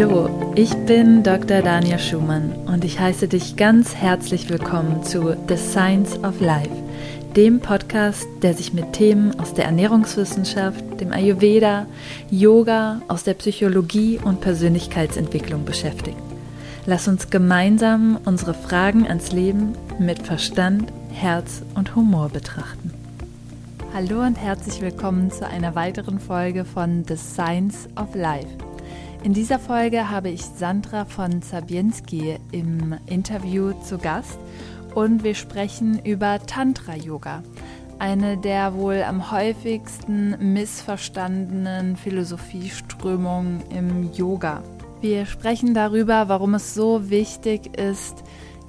Hallo, ich bin Dr. Daniel Schumann und ich heiße dich ganz herzlich willkommen zu The Science of Life, dem Podcast, der sich mit Themen aus der Ernährungswissenschaft, dem Ayurveda, Yoga, aus der Psychologie und Persönlichkeitsentwicklung beschäftigt. Lass uns gemeinsam unsere Fragen ans Leben mit Verstand, Herz und Humor betrachten. Hallo und herzlich willkommen zu einer weiteren Folge von The Science of Life. In dieser Folge habe ich Sandra von Zabienski im Interview zu Gast und wir sprechen über Tantra-Yoga, eine der wohl am häufigsten missverstandenen Philosophieströmungen im Yoga. Wir sprechen darüber, warum es so wichtig ist,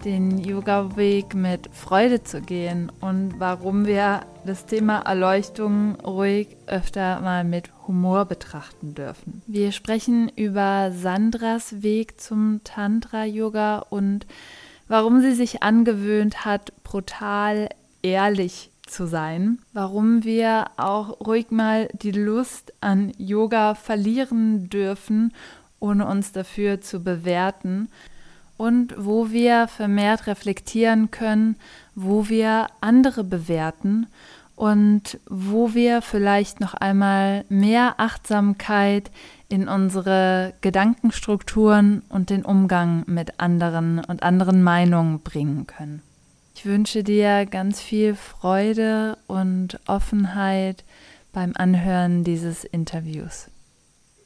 den Yoga-Weg mit Freude zu gehen und warum wir das Thema Erleuchtung ruhig öfter mal mit Humor betrachten dürfen. Wir sprechen über Sandras Weg zum Tantra-Yoga und warum sie sich angewöhnt hat, brutal ehrlich zu sein, warum wir auch ruhig mal die Lust an Yoga verlieren dürfen, ohne uns dafür zu bewerten und wo wir vermehrt reflektieren können, wo wir andere bewerten und wo wir vielleicht noch einmal mehr Achtsamkeit in unsere Gedankenstrukturen und den Umgang mit anderen und anderen Meinungen bringen können. Ich wünsche dir ganz viel Freude und Offenheit beim Anhören dieses Interviews.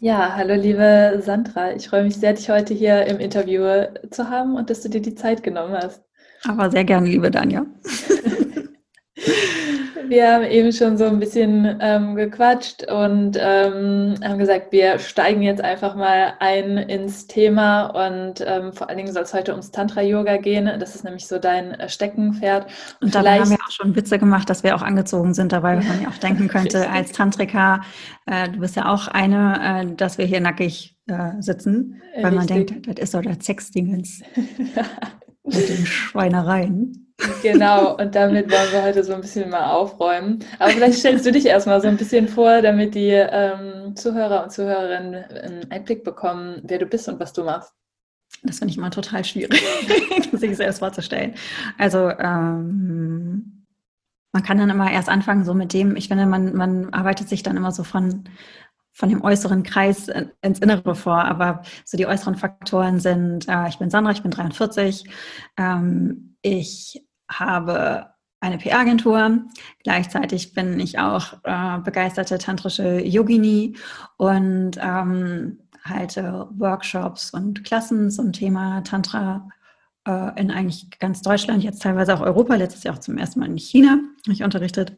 Ja, hallo liebe Sandra. Ich freue mich sehr, dich heute hier im Interview zu haben und dass du dir die Zeit genommen hast. Aber sehr gerne, liebe Danja. Wir haben eben schon so ein bisschen ähm, gequatscht und ähm, haben gesagt, wir steigen jetzt einfach mal ein ins Thema und ähm, vor allen Dingen soll es heute ums Tantra-Yoga gehen. Das ist nämlich so dein äh, Steckenpferd. Und, und dabei haben wir auch schon Witze gemacht, dass wir auch angezogen sind dabei, wenn man ja auch denken könnte, als Tantrika, äh, du bist ja auch eine, äh, dass wir hier nackig äh, sitzen, weil Richtig. man denkt, das ist doch der Sexdingens mit den Schweinereien. Genau, und damit wollen wir heute so ein bisschen mal aufräumen. Aber vielleicht stellst du dich erstmal so ein bisschen vor, damit die ähm, Zuhörer und Zuhörerinnen einen Einblick bekommen, wer du bist und was du machst. Das finde ich immer total schwierig, sich selbst vorzustellen. Also ähm, man kann dann immer erst anfangen, so mit dem, ich finde, man, man arbeitet sich dann immer so von, von dem äußeren Kreis ins Innere vor. Aber so die äußeren Faktoren sind, äh, ich bin Sandra, ich bin 43, ähm, ich habe eine PR-Agentur. Gleichzeitig bin ich auch äh, begeisterte tantrische Yogini und ähm, halte Workshops und Klassen zum Thema Tantra äh, in eigentlich ganz Deutschland, jetzt teilweise auch Europa, letztes Jahr auch zum ersten Mal in China habe ich unterrichtet.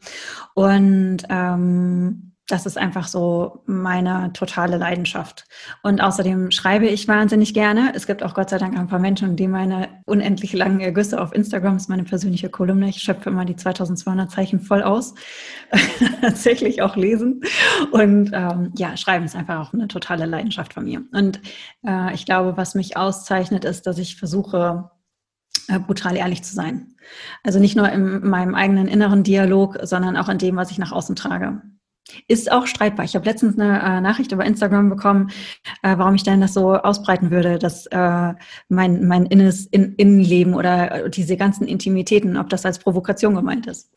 Und ähm, das ist einfach so meine totale Leidenschaft. Und außerdem schreibe ich wahnsinnig gerne. Es gibt auch Gott sei Dank ein paar Menschen, die meine unendlich langen Ergüsse auf Instagram, ist meine persönliche Kolumne, ich schöpfe immer die 2200 Zeichen voll aus, tatsächlich auch lesen. Und ähm, ja, schreiben ist einfach auch eine totale Leidenschaft von mir. Und äh, ich glaube, was mich auszeichnet, ist, dass ich versuche, äh, brutal ehrlich zu sein. Also nicht nur in meinem eigenen inneren Dialog, sondern auch in dem, was ich nach außen trage. Ist auch streitbar. Ich habe letztens eine äh, Nachricht über Instagram bekommen, äh, warum ich denn das so ausbreiten würde, dass äh, mein, mein innes in, Innenleben oder äh, diese ganzen Intimitäten, ob das als Provokation gemeint ist.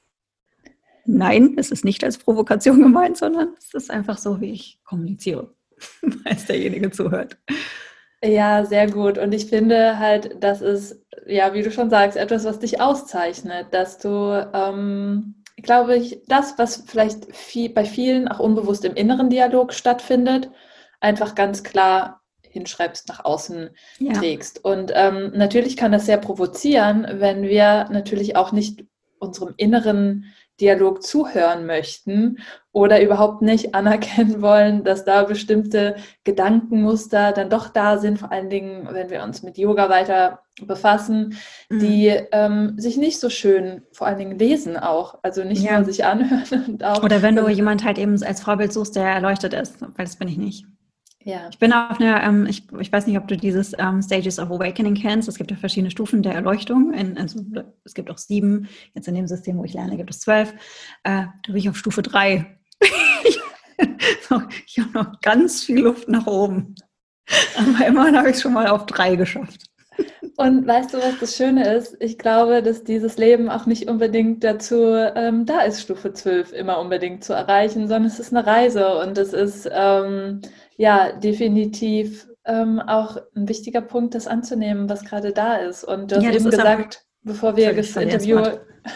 Nein, es ist nicht als Provokation gemeint, sondern es ist einfach so, wie ich kommuniziere, als derjenige zuhört. Ja, sehr gut. Und ich finde halt, das ist, ja, wie du schon sagst, etwas, was dich auszeichnet, dass du ähm, glaube ich, das, was vielleicht viel, bei vielen auch unbewusst im inneren Dialog stattfindet, einfach ganz klar hinschreibst, nach außen ja. trägst. Und ähm, natürlich kann das sehr provozieren, wenn wir natürlich auch nicht unserem inneren Dialog zuhören möchten oder überhaupt nicht anerkennen wollen, dass da bestimmte Gedankenmuster dann doch da sind, vor allen Dingen, wenn wir uns mit Yoga weiter befassen, mhm. die ähm, sich nicht so schön vor allen Dingen lesen auch, also nicht ja. nur sich anhören. Und auch, oder wenn du jemand halt eben als Vorbild suchst, der erleuchtet ist, weil das bin ich nicht. Ja. Ich bin auf einer, ähm, ich, ich weiß nicht, ob du dieses ähm, Stages of Awakening kennst. Es gibt ja verschiedene Stufen der Erleuchtung. In, also, es gibt auch sieben. Jetzt in dem System, wo ich lerne, gibt es zwölf. Äh, da bin ich auf Stufe drei. ich habe noch ganz viel Luft nach oben. Aber immerhin habe ich es schon mal auf drei geschafft. Und weißt du, was das Schöne ist? Ich glaube, dass dieses Leben auch nicht unbedingt dazu ähm, da ist, Stufe 12 immer unbedingt zu erreichen, sondern es ist eine Reise und es ist ähm, ja definitiv ähm, auch ein wichtiger Punkt, das anzunehmen, was gerade da ist. Und du hast ja, eben gesagt, bevor wir das Interview,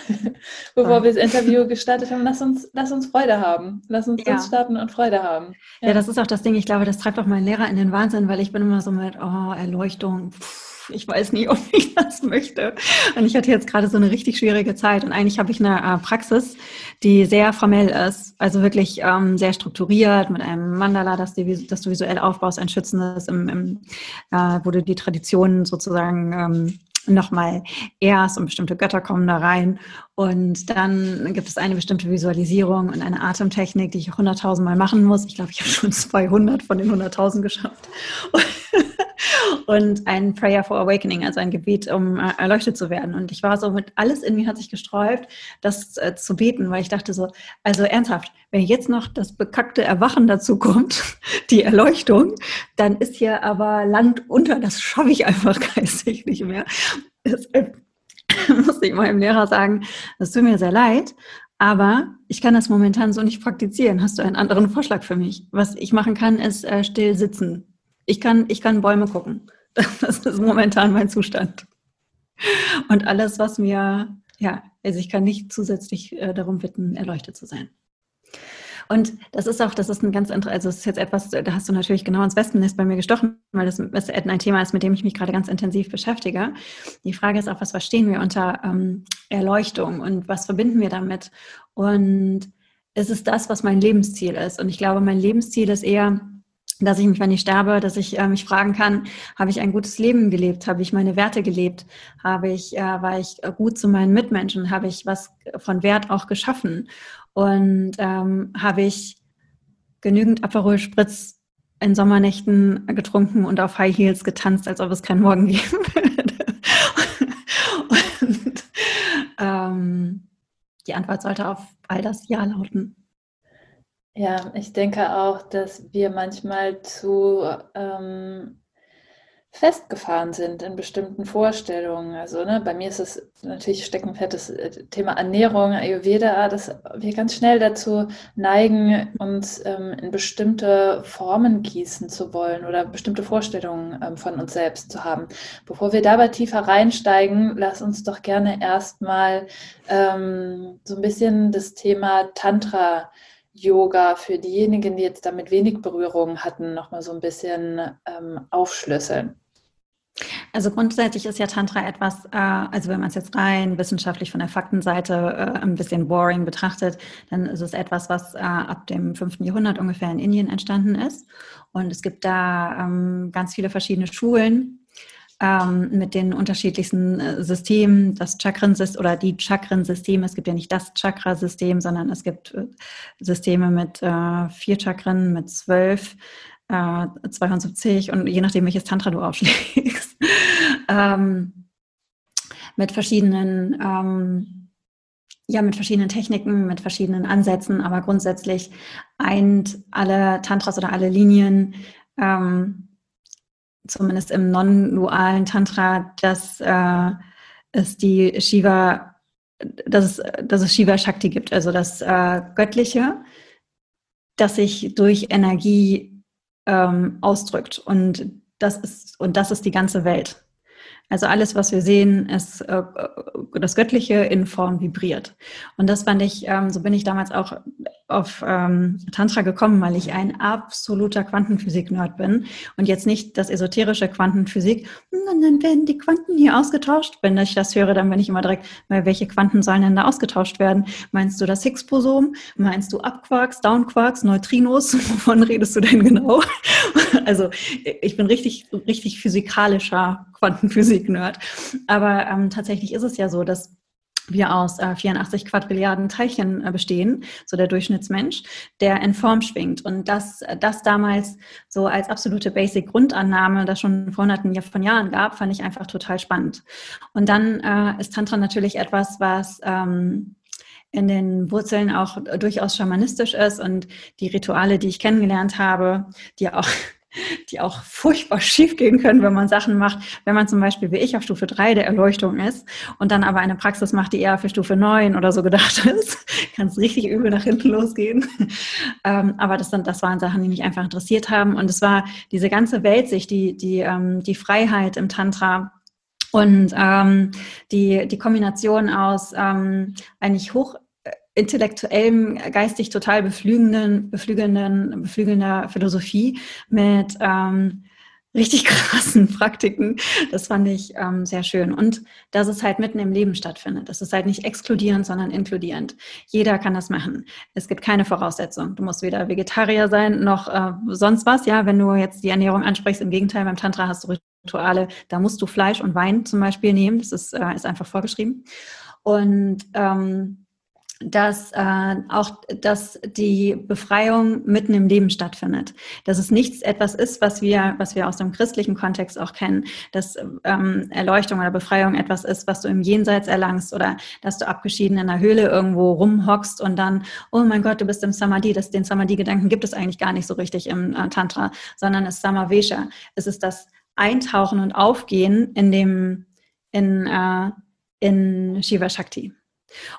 bevor wir das Interview gestartet haben, lass uns, lass uns Freude haben. Lass uns ja. starten und Freude haben. Ja. ja. das ist auch das Ding. Ich glaube, das treibt auch meinen Lehrer in den Wahnsinn, weil ich bin immer so mit, oh, Erleuchtung. Pff ich weiß nicht, ob ich das möchte. Und ich hatte jetzt gerade so eine richtig schwierige Zeit. Und eigentlich habe ich eine äh, Praxis, die sehr formell ist, also wirklich ähm, sehr strukturiert mit einem Mandala, das, die, das du visuell aufbaust, ein schützendes, im, im, äh, wo du die Traditionen sozusagen ähm, nochmal erst und bestimmte Götter kommen da rein. Und dann gibt es eine bestimmte Visualisierung und eine Atemtechnik, die ich 100.000 Mal machen muss. Ich glaube, ich habe schon 200 von den 100.000 geschafft. und ein Prayer for Awakening, also ein Gebet, um äh, erleuchtet zu werden. Und ich war so mit alles in mir hat sich gesträubt, das äh, zu beten, weil ich dachte so, also ernsthaft, wenn jetzt noch das bekackte Erwachen dazu kommt, die Erleuchtung, dann ist hier aber Land unter, das schaffe ich einfach geistig nicht mehr. Deshalb musste ich meinem Lehrer sagen, das tut mir sehr leid, aber ich kann das momentan so nicht praktizieren. Hast du einen anderen Vorschlag für mich? Was ich machen kann, ist äh, still sitzen ich kann, ich kann Bäume gucken. Das ist momentan mein Zustand. Und alles, was mir, ja, also ich kann nicht zusätzlich äh, darum bitten, erleuchtet zu sein. Und das ist auch, das ist ein ganz, also es ist jetzt etwas, da hast du natürlich genau ins Wespennest bei mir gestochen, weil das ein Thema ist, mit dem ich mich gerade ganz intensiv beschäftige. Die Frage ist auch, was verstehen wir unter ähm, Erleuchtung und was verbinden wir damit? Und ist es das, was mein Lebensziel ist? Und ich glaube, mein Lebensziel ist eher, dass ich mich, wenn ich sterbe, dass ich äh, mich fragen kann, habe ich ein gutes Leben gelebt? Habe ich meine Werte gelebt? Habe ich, äh, war ich gut zu meinen Mitmenschen? Habe ich was von Wert auch geschaffen? Und ähm, habe ich genügend Aperol Spritz in Sommernächten getrunken und auf High Heels getanzt, als ob es keinen Morgen geben würde? und ähm, die Antwort sollte auf all das Ja lauten. Ja, ich denke auch, dass wir manchmal zu ähm, festgefahren sind in bestimmten Vorstellungen. Also ne, bei mir ist es natürlich steckenfettes äh, Thema Ernährung, Ayurveda, dass wir ganz schnell dazu neigen, uns ähm, in bestimmte Formen gießen zu wollen oder bestimmte Vorstellungen ähm, von uns selbst zu haben. Bevor wir dabei tiefer reinsteigen, lass uns doch gerne erstmal ähm, so ein bisschen das Thema Tantra Yoga für diejenigen, die jetzt damit wenig Berührung hatten, nochmal so ein bisschen ähm, aufschlüsseln? Also grundsätzlich ist ja Tantra etwas, äh, also wenn man es jetzt rein wissenschaftlich von der Faktenseite äh, ein bisschen boring betrachtet, dann ist es etwas, was äh, ab dem 5. Jahrhundert ungefähr in Indien entstanden ist. Und es gibt da ähm, ganz viele verschiedene Schulen, ähm, mit den unterschiedlichsten äh, Systemen, das Chakrensystem oder die Chakrensysteme. Es gibt ja nicht das Chakrasystem, sondern es gibt äh, Systeme mit äh, vier Chakren, mit zwölf, äh, 72 und je nachdem, welches Tantra du aufschlägst. ähm, mit verschiedenen ähm, ja, mit verschiedenen Techniken, mit verschiedenen Ansätzen, aber grundsätzlich eint alle Tantras oder alle Linien ähm, zumindest im non-dualen Tantra, dass äh, es die Shiva, dass es, dass es Shiva Shakti gibt, also das äh, Göttliche, das sich durch Energie ähm, ausdrückt. Und das ist, und das ist die ganze Welt. Also alles, was wir sehen, ist äh, das Göttliche in Form vibriert. Und das fand ich, ähm, so bin ich damals auch auf ähm, Tantra gekommen, weil ich ein absoluter Quantenphysik-Nerd bin und jetzt nicht das esoterische Quantenphysik, und dann werden die Quanten hier ausgetauscht. Wenn ich das höre, dann bin ich immer direkt, weil welche Quanten sollen denn da ausgetauscht werden? Meinst du das Higgs-Bosom? Meinst du Upquarks, Downquarks, Neutrinos? Wovon redest du denn genau? also ich bin richtig, richtig physikalischer Quantenphysik-Nerd. Aber ähm, tatsächlich ist es ja so, dass wir aus äh, 84 Quadrilliarden Teilchen äh, bestehen, so der Durchschnittsmensch, der in Form schwingt. Und das, das damals so als absolute Basic-Grundannahme, das schon vor hunderten von Jahren gab, fand ich einfach total spannend. Und dann äh, ist Tantra natürlich etwas, was ähm, in den Wurzeln auch durchaus schamanistisch ist und die Rituale, die ich kennengelernt habe, die auch die auch furchtbar schief gehen können, wenn man Sachen macht, wenn man zum Beispiel wie ich auf Stufe 3 der Erleuchtung ist und dann aber eine Praxis macht, die eher für Stufe 9 oder so gedacht ist, kann es richtig übel nach hinten losgehen. ähm, aber das, sind, das waren Sachen, die mich einfach interessiert haben und es war diese ganze Weltsicht, die, die, ähm, die Freiheit im Tantra, und ähm, die, die Kombination aus ähm, eigentlich hoch intellektuellem, geistig total beflügelnden, beflügelnden, beflügelnder Philosophie mit ähm, richtig krassen Praktiken. Das fand ich ähm, sehr schön. Und dass es halt mitten im Leben stattfindet. Das ist halt nicht exkludierend, sondern inkludierend. Jeder kann das machen. Es gibt keine Voraussetzung. Du musst weder Vegetarier sein noch äh, sonst was. Ja, wenn du jetzt die Ernährung ansprichst, im Gegenteil, beim Tantra hast du Rituale, da musst du Fleisch und Wein zum Beispiel nehmen. Das ist, äh, ist einfach vorgeschrieben. Und ähm, dass äh, auch dass die Befreiung mitten im Leben stattfindet. Dass es nichts etwas ist, was wir, was wir aus dem christlichen Kontext auch kennen, dass ähm, Erleuchtung oder Befreiung etwas ist, was du im Jenseits erlangst oder dass du abgeschieden in einer Höhle irgendwo rumhockst und dann, oh mein Gott, du bist im Samadhi. Das, den Samadhi-Gedanken gibt es eigentlich gar nicht so richtig im äh, Tantra, sondern es ist Samavesha. Es ist das Eintauchen und Aufgehen in dem in, äh, in Shiva Shakti.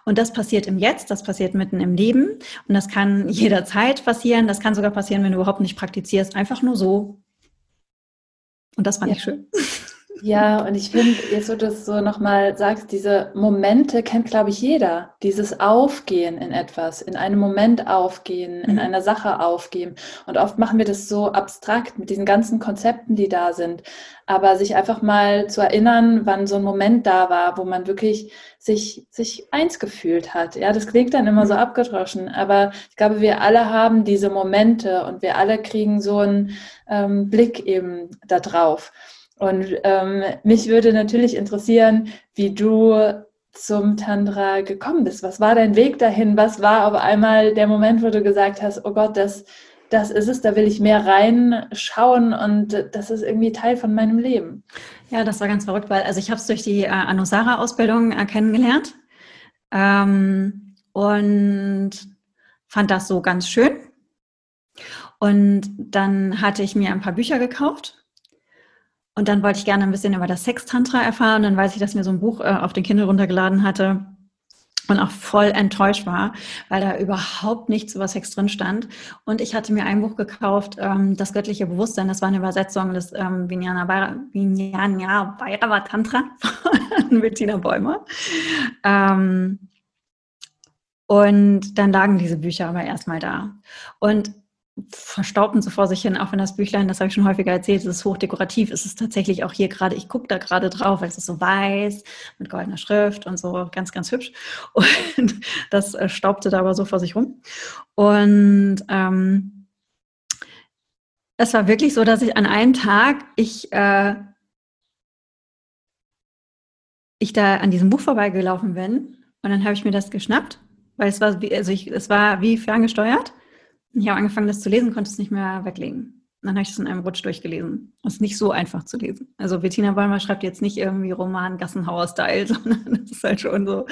Und das passiert im Jetzt, das passiert mitten im Leben und das kann jederzeit passieren. Das kann sogar passieren, wenn du überhaupt nicht praktizierst, einfach nur so. Und das fand ja. ich schön. Ja, und ich finde, jetzt wo du das so nochmal sagst, diese Momente kennt, glaube ich, jeder. Dieses Aufgehen in etwas, in einem Moment aufgehen, in mhm. einer Sache aufgehen. Und oft machen wir das so abstrakt mit diesen ganzen Konzepten, die da sind. Aber sich einfach mal zu erinnern, wann so ein Moment da war, wo man wirklich sich, sich eins gefühlt hat. Ja, das klingt dann immer so mhm. abgedroschen, aber ich glaube, wir alle haben diese Momente und wir alle kriegen so einen ähm, Blick eben da drauf. Und ähm, mich würde natürlich interessieren, wie du zum Tantra gekommen bist. Was war dein Weg dahin? Was war auf einmal der Moment, wo du gesagt hast, oh Gott, das, das ist es, da will ich mehr reinschauen und das ist irgendwie Teil von meinem Leben. Ja, das war ganz verrückt, weil also ich habe es durch die äh, Anusara-Ausbildung äh, kennengelernt ähm, und fand das so ganz schön. Und dann hatte ich mir ein paar Bücher gekauft und dann wollte ich gerne ein bisschen über das Sex-Tantra erfahren. Dann weiß ich, dass mir so ein Buch äh, auf den Kindle runtergeladen hatte und auch voll enttäuscht war, weil da überhaupt nichts über Sex drin stand. Und ich hatte mir ein Buch gekauft, ähm, Das göttliche Bewusstsein. Das war eine Übersetzung des ähm, Vijnana Bhairava Tantra von Bettina Bäumer. Ähm, und dann lagen diese Bücher aber erstmal da. Und verstaubten so vor sich hin, auch wenn das Büchlein, das habe ich schon häufiger erzählt, es ist hochdekorativ, es ist tatsächlich auch hier gerade, ich gucke da gerade drauf, weil es ist so weiß mit goldener Schrift und so ganz, ganz hübsch. Und das äh, staubte da aber so vor sich rum. Und ähm, es war wirklich so, dass ich an einem Tag, ich, äh, ich da an diesem Buch vorbeigelaufen bin und dann habe ich mir das geschnappt, weil es war also ich, es war wie ferngesteuert ich habe angefangen, das zu lesen, konnte es nicht mehr weglegen. dann habe ich es in einem Rutsch durchgelesen. Das ist nicht so einfach zu lesen. Also Bettina Bäumer schreibt jetzt nicht irgendwie Roman Gassenhauer-Style, sondern das ist halt schon so,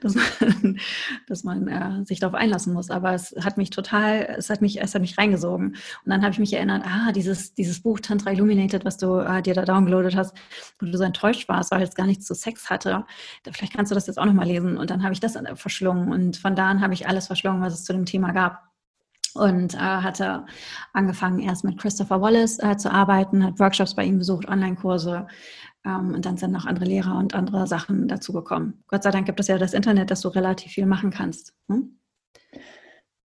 dass man, dass man äh, sich darauf einlassen muss. Aber es hat mich total, es hat mich, es hat mich reingesogen. Und dann habe ich mich erinnert, ah, dieses, dieses Buch Tantra Illuminated, was du äh, dir da downgeloadet hast, wo du so enttäuscht warst, weil es gar nichts zu Sex hatte. Vielleicht kannst du das jetzt auch nochmal lesen. Und dann habe ich das verschlungen. Und von da an habe ich alles verschlungen, was es zu dem Thema gab und äh, hatte angefangen erst mit Christopher Wallace äh, zu arbeiten, hat Workshops bei ihm besucht, Online-Kurse ähm, und dann sind noch andere Lehrer und andere Sachen dazugekommen. Gott sei Dank gibt es ja das Internet, dass du relativ viel machen kannst. Hm?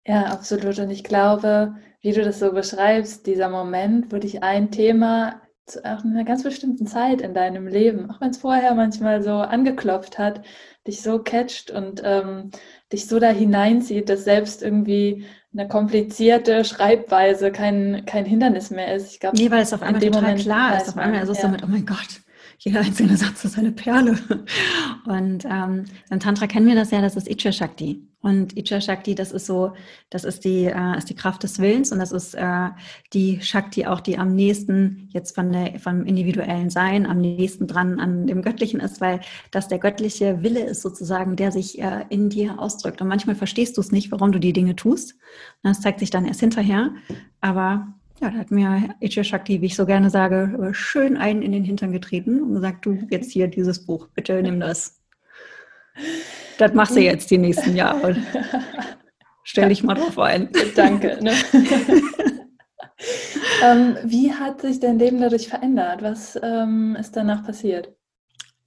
Ja, absolut. Und ich glaube, wie du das so beschreibst, dieser Moment, wo dich ein Thema zu einer ganz bestimmten Zeit in deinem Leben, auch wenn es vorher manchmal so angeklopft hat, dich so catcht und ähm, dich so da hineinzieht, dass selbst irgendwie eine komplizierte Schreibweise kein, kein Hindernis mehr ist. Ich glaube, nee, weil es auf einmal total Moment klar ist. Auf einmal ist es ja. so mit, oh mein Gott, jeder einzelne Satz ist eine Perle. Und ähm, im Tantra kennen wir das ja, das ist Icha Shakti. Und Icha Shakti, das ist so, das ist die, äh, ist die Kraft des Willens und das ist äh, die Shakti auch, die am nächsten jetzt von der, vom individuellen Sein, am nächsten dran an dem Göttlichen ist, weil das der göttliche Wille ist sozusagen, der sich äh, in dir ausdrückt. Und manchmal verstehst du es nicht, warum du die Dinge tust. Das zeigt sich dann erst hinterher. Aber ja, da hat mir Ichi Shakti, wie ich so gerne sage, schön einen in den Hintern getreten und gesagt, du jetzt hier dieses Buch, bitte nimm das. Das machst du jetzt die nächsten Jahre. Stell dich mal drauf ein. Danke. Ne? ähm, wie hat sich dein Leben dadurch verändert? Was ähm, ist danach passiert?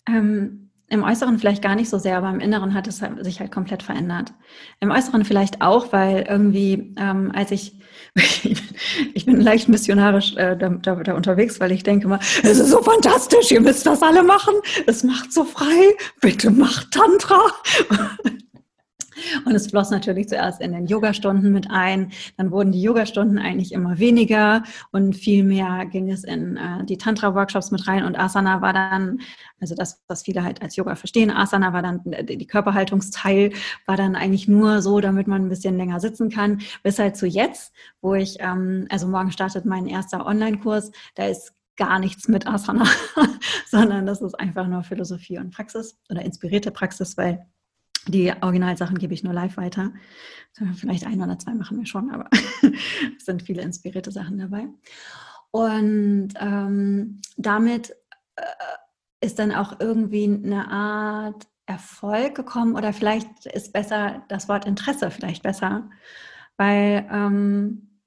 Ähm, im Äußeren vielleicht gar nicht so sehr, aber im Inneren hat es halt, sich halt komplett verändert. Im Äußeren vielleicht auch, weil irgendwie, ähm, als ich, ich bin leicht missionarisch äh, da, da, da, unterwegs, weil ich denke mal, es ist so fantastisch, ihr müsst das alle machen, es macht so frei, bitte macht Tantra. Und es floss natürlich zuerst in den Yogastunden mit ein. Dann wurden die Yogastunden eigentlich immer weniger und viel mehr ging es in äh, die Tantra-Workshops mit rein. Und Asana war dann, also das, was viele halt als Yoga verstehen, Asana war dann, äh, die Körperhaltungsteil war dann eigentlich nur so, damit man ein bisschen länger sitzen kann. Bis halt zu jetzt, wo ich, ähm, also morgen startet mein erster Online-Kurs, da ist gar nichts mit Asana, sondern das ist einfach nur Philosophie und Praxis oder inspirierte Praxis, weil die Originalsachen gebe ich nur live weiter. Vielleicht ein oder zwei machen wir schon, aber es sind viele inspirierte Sachen dabei. Und ähm, damit äh, ist dann auch irgendwie eine Art Erfolg gekommen oder vielleicht ist besser das Wort Interesse vielleicht besser, weil ähm,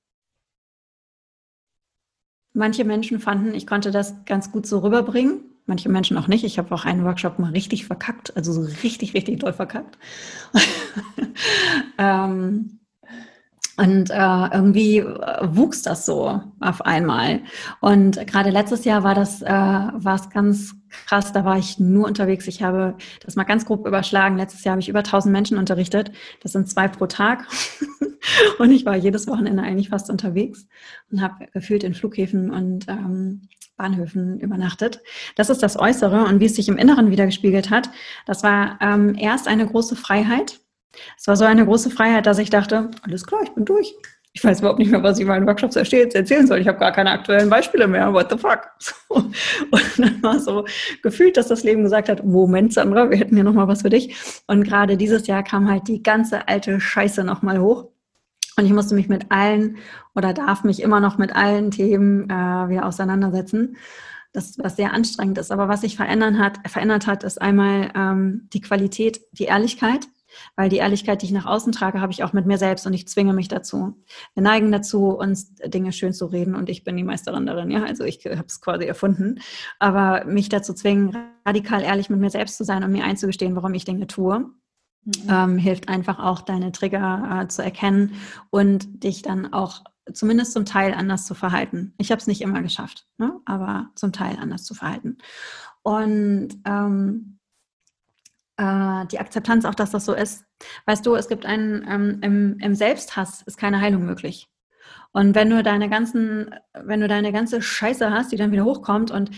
manche Menschen fanden, ich konnte das ganz gut so rüberbringen manche Menschen auch nicht. Ich habe auch einen Workshop mal richtig verkackt, also so richtig, richtig doll verkackt. ähm, und äh, irgendwie äh, wuchs das so auf einmal. Und gerade letztes Jahr war das äh, war es ganz krass. Da war ich nur unterwegs. Ich habe das mal ganz grob überschlagen. Letztes Jahr habe ich über 1000 Menschen unterrichtet. Das sind zwei pro Tag. und ich war jedes Wochenende eigentlich fast unterwegs und habe gefühlt in Flughäfen und ähm, Bahnhöfen übernachtet. Das ist das Äußere und wie es sich im Inneren wiedergespiegelt hat. Das war ähm, erst eine große Freiheit. Es war so eine große Freiheit, dass ich dachte, alles klar, ich bin durch. Ich weiß überhaupt nicht mehr, was ich in meinen Workshops erzählen soll. Ich habe gar keine aktuellen Beispiele mehr. What the fuck? Und dann war so gefühlt, dass das Leben gesagt hat, Moment, Sandra, wir hätten hier nochmal was für dich. Und gerade dieses Jahr kam halt die ganze alte Scheiße nochmal hoch. Und ich musste mich mit allen oder darf mich immer noch mit allen Themen äh, wieder auseinandersetzen. Das, was sehr anstrengend ist. Aber was sich verändern hat, verändert hat, ist einmal ähm, die Qualität, die Ehrlichkeit. Weil die Ehrlichkeit, die ich nach außen trage, habe ich auch mit mir selbst und ich zwinge mich dazu. Wir neigen dazu, uns Dinge schön zu reden und ich bin die Meisterin darin. Ja, also ich habe es quasi erfunden. Aber mich dazu zwingen, radikal ehrlich mit mir selbst zu sein und mir einzugestehen, warum ich Dinge tue Mhm. Ähm, hilft einfach auch, deine Trigger äh, zu erkennen und dich dann auch zumindest zum Teil anders zu verhalten. Ich habe es nicht immer geschafft, ne? aber zum Teil anders zu verhalten. Und ähm, äh, die Akzeptanz auch, dass das so ist. Weißt du, es gibt einen, ähm, im, im Selbsthass ist keine Heilung möglich. Und wenn du deine ganzen, wenn du deine ganze Scheiße hast, die dann wieder hochkommt und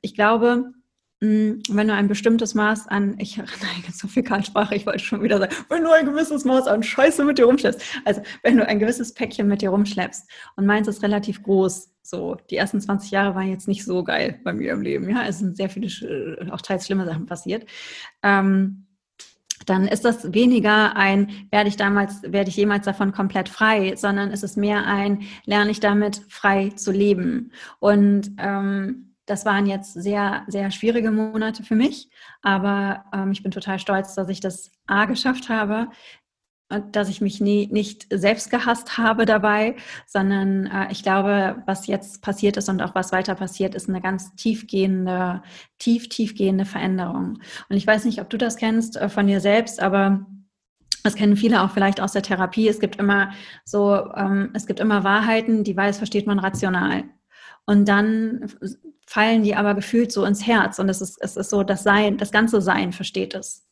ich glaube, wenn du ein bestimmtes Maß an, ich neige zu Fäkalsprache, ich wollte schon wieder sagen, wenn du ein gewisses Maß an Scheiße mit dir rumschleppst, also wenn du ein gewisses Päckchen mit dir rumschleppst und meins ist relativ groß, so, die ersten 20 Jahre waren jetzt nicht so geil bei mir im Leben, ja, es sind sehr viele, auch teils schlimme Sachen passiert, ähm, dann ist das weniger ein, werde ich damals, werde ich jemals davon komplett frei, sondern es ist mehr ein, lerne ich damit frei zu leben. Und ähm, das waren jetzt sehr, sehr schwierige Monate für mich, aber ähm, ich bin total stolz, dass ich das A geschafft habe, und dass ich mich nie, nicht selbst gehasst habe dabei, sondern äh, ich glaube, was jetzt passiert ist und auch was weiter passiert, ist eine ganz tiefgehende, tief, tiefgehende Veränderung. Und ich weiß nicht, ob du das kennst äh, von dir selbst, aber das kennen viele auch vielleicht aus der Therapie. Es gibt immer so, ähm, es gibt immer Wahrheiten, die weiß, versteht man rational. Und dann fallen die aber gefühlt so ins Herz und es ist, es ist so, das Sein, das ganze Sein versteht es.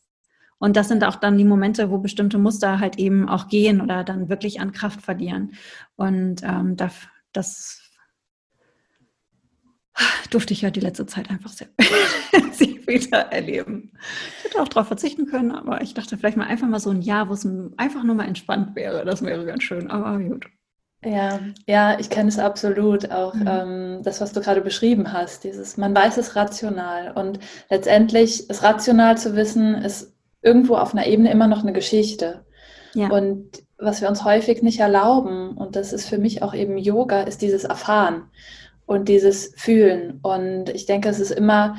Und das sind auch dann die Momente, wo bestimmte Muster halt eben auch gehen oder dann wirklich an Kraft verlieren. Und ähm, das, das durfte ich ja die letzte Zeit einfach sehr wieder erleben. Ich hätte auch darauf verzichten können, aber ich dachte vielleicht mal einfach mal so ein Jahr, wo es einfach nur mal entspannt wäre. Das wäre ganz schön, aber gut. Ja, ja, ich kenne es absolut auch, mhm. ähm, das, was du gerade beschrieben hast, dieses, man weiß es rational und letztendlich es rational zu wissen, ist irgendwo auf einer Ebene immer noch eine Geschichte. Ja. Und was wir uns häufig nicht erlauben, und das ist für mich auch eben Yoga, ist dieses Erfahren und dieses Fühlen. Und ich denke, es ist immer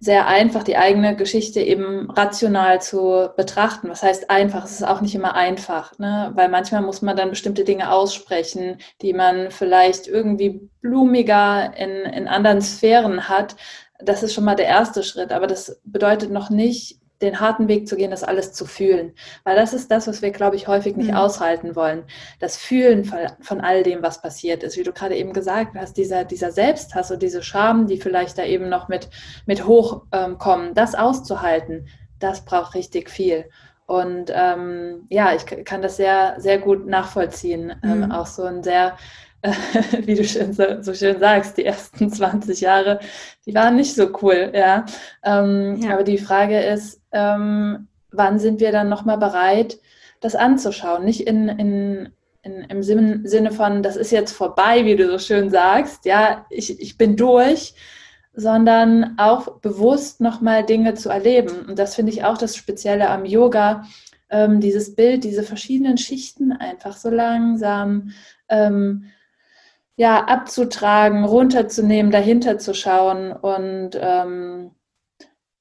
sehr einfach, die eigene Geschichte eben rational zu betrachten. Was heißt einfach? Es ist auch nicht immer einfach, ne? weil manchmal muss man dann bestimmte Dinge aussprechen, die man vielleicht irgendwie blumiger in, in anderen Sphären hat. Das ist schon mal der erste Schritt, aber das bedeutet noch nicht, den harten Weg zu gehen, das alles zu fühlen. Weil das ist das, was wir, glaube ich, häufig nicht mhm. aushalten wollen. Das Fühlen von, von, all dem, was passiert ist. Wie du gerade eben gesagt hast, dieser, dieser Selbsthass und diese Scham, die vielleicht da eben noch mit, mit hochkommen, ähm, das auszuhalten, das braucht richtig viel. Und ähm, ja, ich kann das sehr, sehr gut nachvollziehen. Ähm, mhm. Ähm, auch so ein sehr wie du schön, so, so, schön sagst, die ersten 20 Jahre, die waren nicht so cool, ja. Ähm, ja. Aber die Frage ist, ähm, wann sind wir dann nochmal bereit, das anzuschauen? Nicht in, in, in, im Sinne von, das ist jetzt vorbei, wie du so schön sagst, ja, ich, ich bin durch, sondern auch bewusst nochmal Dinge zu erleben. Und das finde ich auch das Spezielle am Yoga, ähm, dieses Bild, diese verschiedenen Schichten einfach so langsam ähm, ja, abzutragen, runterzunehmen, dahinter zu schauen und ähm,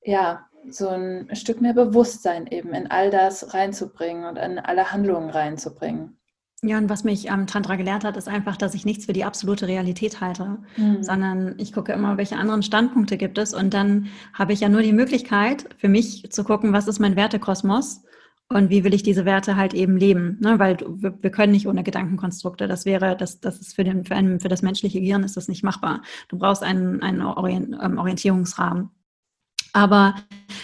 ja, so ein Stück mehr Bewusstsein eben in all das reinzubringen und in alle Handlungen reinzubringen. Ja, und was mich am Tantra gelehrt hat, ist einfach, dass ich nichts für die absolute Realität halte, mhm. sondern ich gucke immer, welche anderen Standpunkte gibt es und dann habe ich ja nur die Möglichkeit für mich zu gucken, was ist mein Wertekosmos und wie will ich diese Werte halt eben leben? Ne? Weil wir, wir können nicht ohne Gedankenkonstrukte. Das wäre, das, das ist für, den, für, einen, für das menschliche Gehirn ist das nicht machbar. Du brauchst einen, einen ähm, Orientierungsrahmen. Aber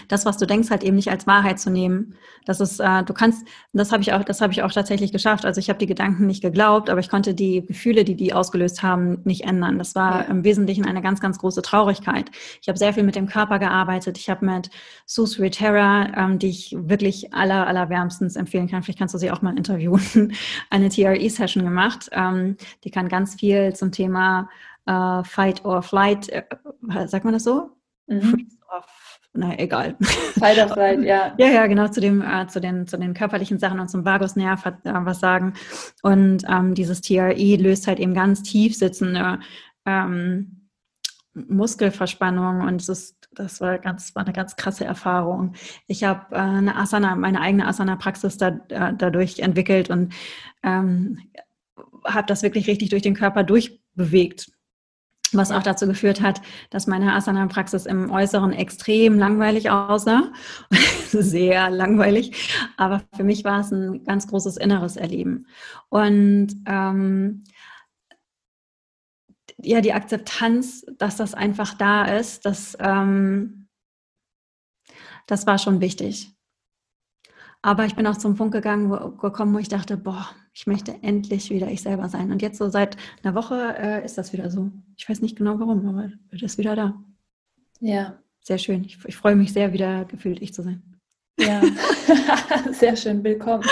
das, was du denkst, halt eben nicht als Wahrheit zu nehmen. Das ist, äh, du kannst, das habe ich auch, das habe ich auch tatsächlich geschafft. Also ich habe die Gedanken nicht geglaubt, aber ich konnte die Gefühle, die die ausgelöst haben, nicht ändern. Das war im Wesentlichen eine ganz, ganz große Traurigkeit. Ich habe sehr viel mit dem Körper gearbeitet. Ich habe mit Susie Terra, ähm, die ich wirklich aller, allerwärmstens empfehlen kann. Vielleicht kannst du sie auch mal interviewen. Eine TRE-Session gemacht. Ähm, die kann ganz viel zum Thema äh, Fight or Flight, äh, sagt man das so? Mhm. Freeze or na egal. Flight, ja. ja, ja, genau, zu, dem, äh, zu, den, zu den körperlichen Sachen und zum Vagusnerv hat äh, was sagen. Und ähm, dieses TRE löst halt eben ganz tief sitzende ähm, Muskelverspannung und es ist, das war, ganz, war eine ganz krasse Erfahrung. Ich habe äh, eine Asana, meine eigene Asana-Praxis da, äh, dadurch entwickelt und ähm, habe das wirklich richtig durch den Körper durchbewegt was auch dazu geführt hat, dass meine Asana-Praxis im Äußeren extrem langweilig aussah. Sehr langweilig. Aber für mich war es ein ganz großes inneres Erleben. Und ähm, ja, die Akzeptanz, dass das einfach da ist, das, ähm, das war schon wichtig. Aber ich bin auch zum Punkt gegangen, wo, gekommen, wo ich dachte, boah, ich möchte endlich wieder ich selber sein. Und jetzt so seit einer Woche äh, ist das wieder so. Ich weiß nicht genau warum, aber es ist wieder da. Ja. Sehr schön. Ich, ich freue mich sehr, wieder gefühlt ich zu sein. Ja, sehr schön. Willkommen.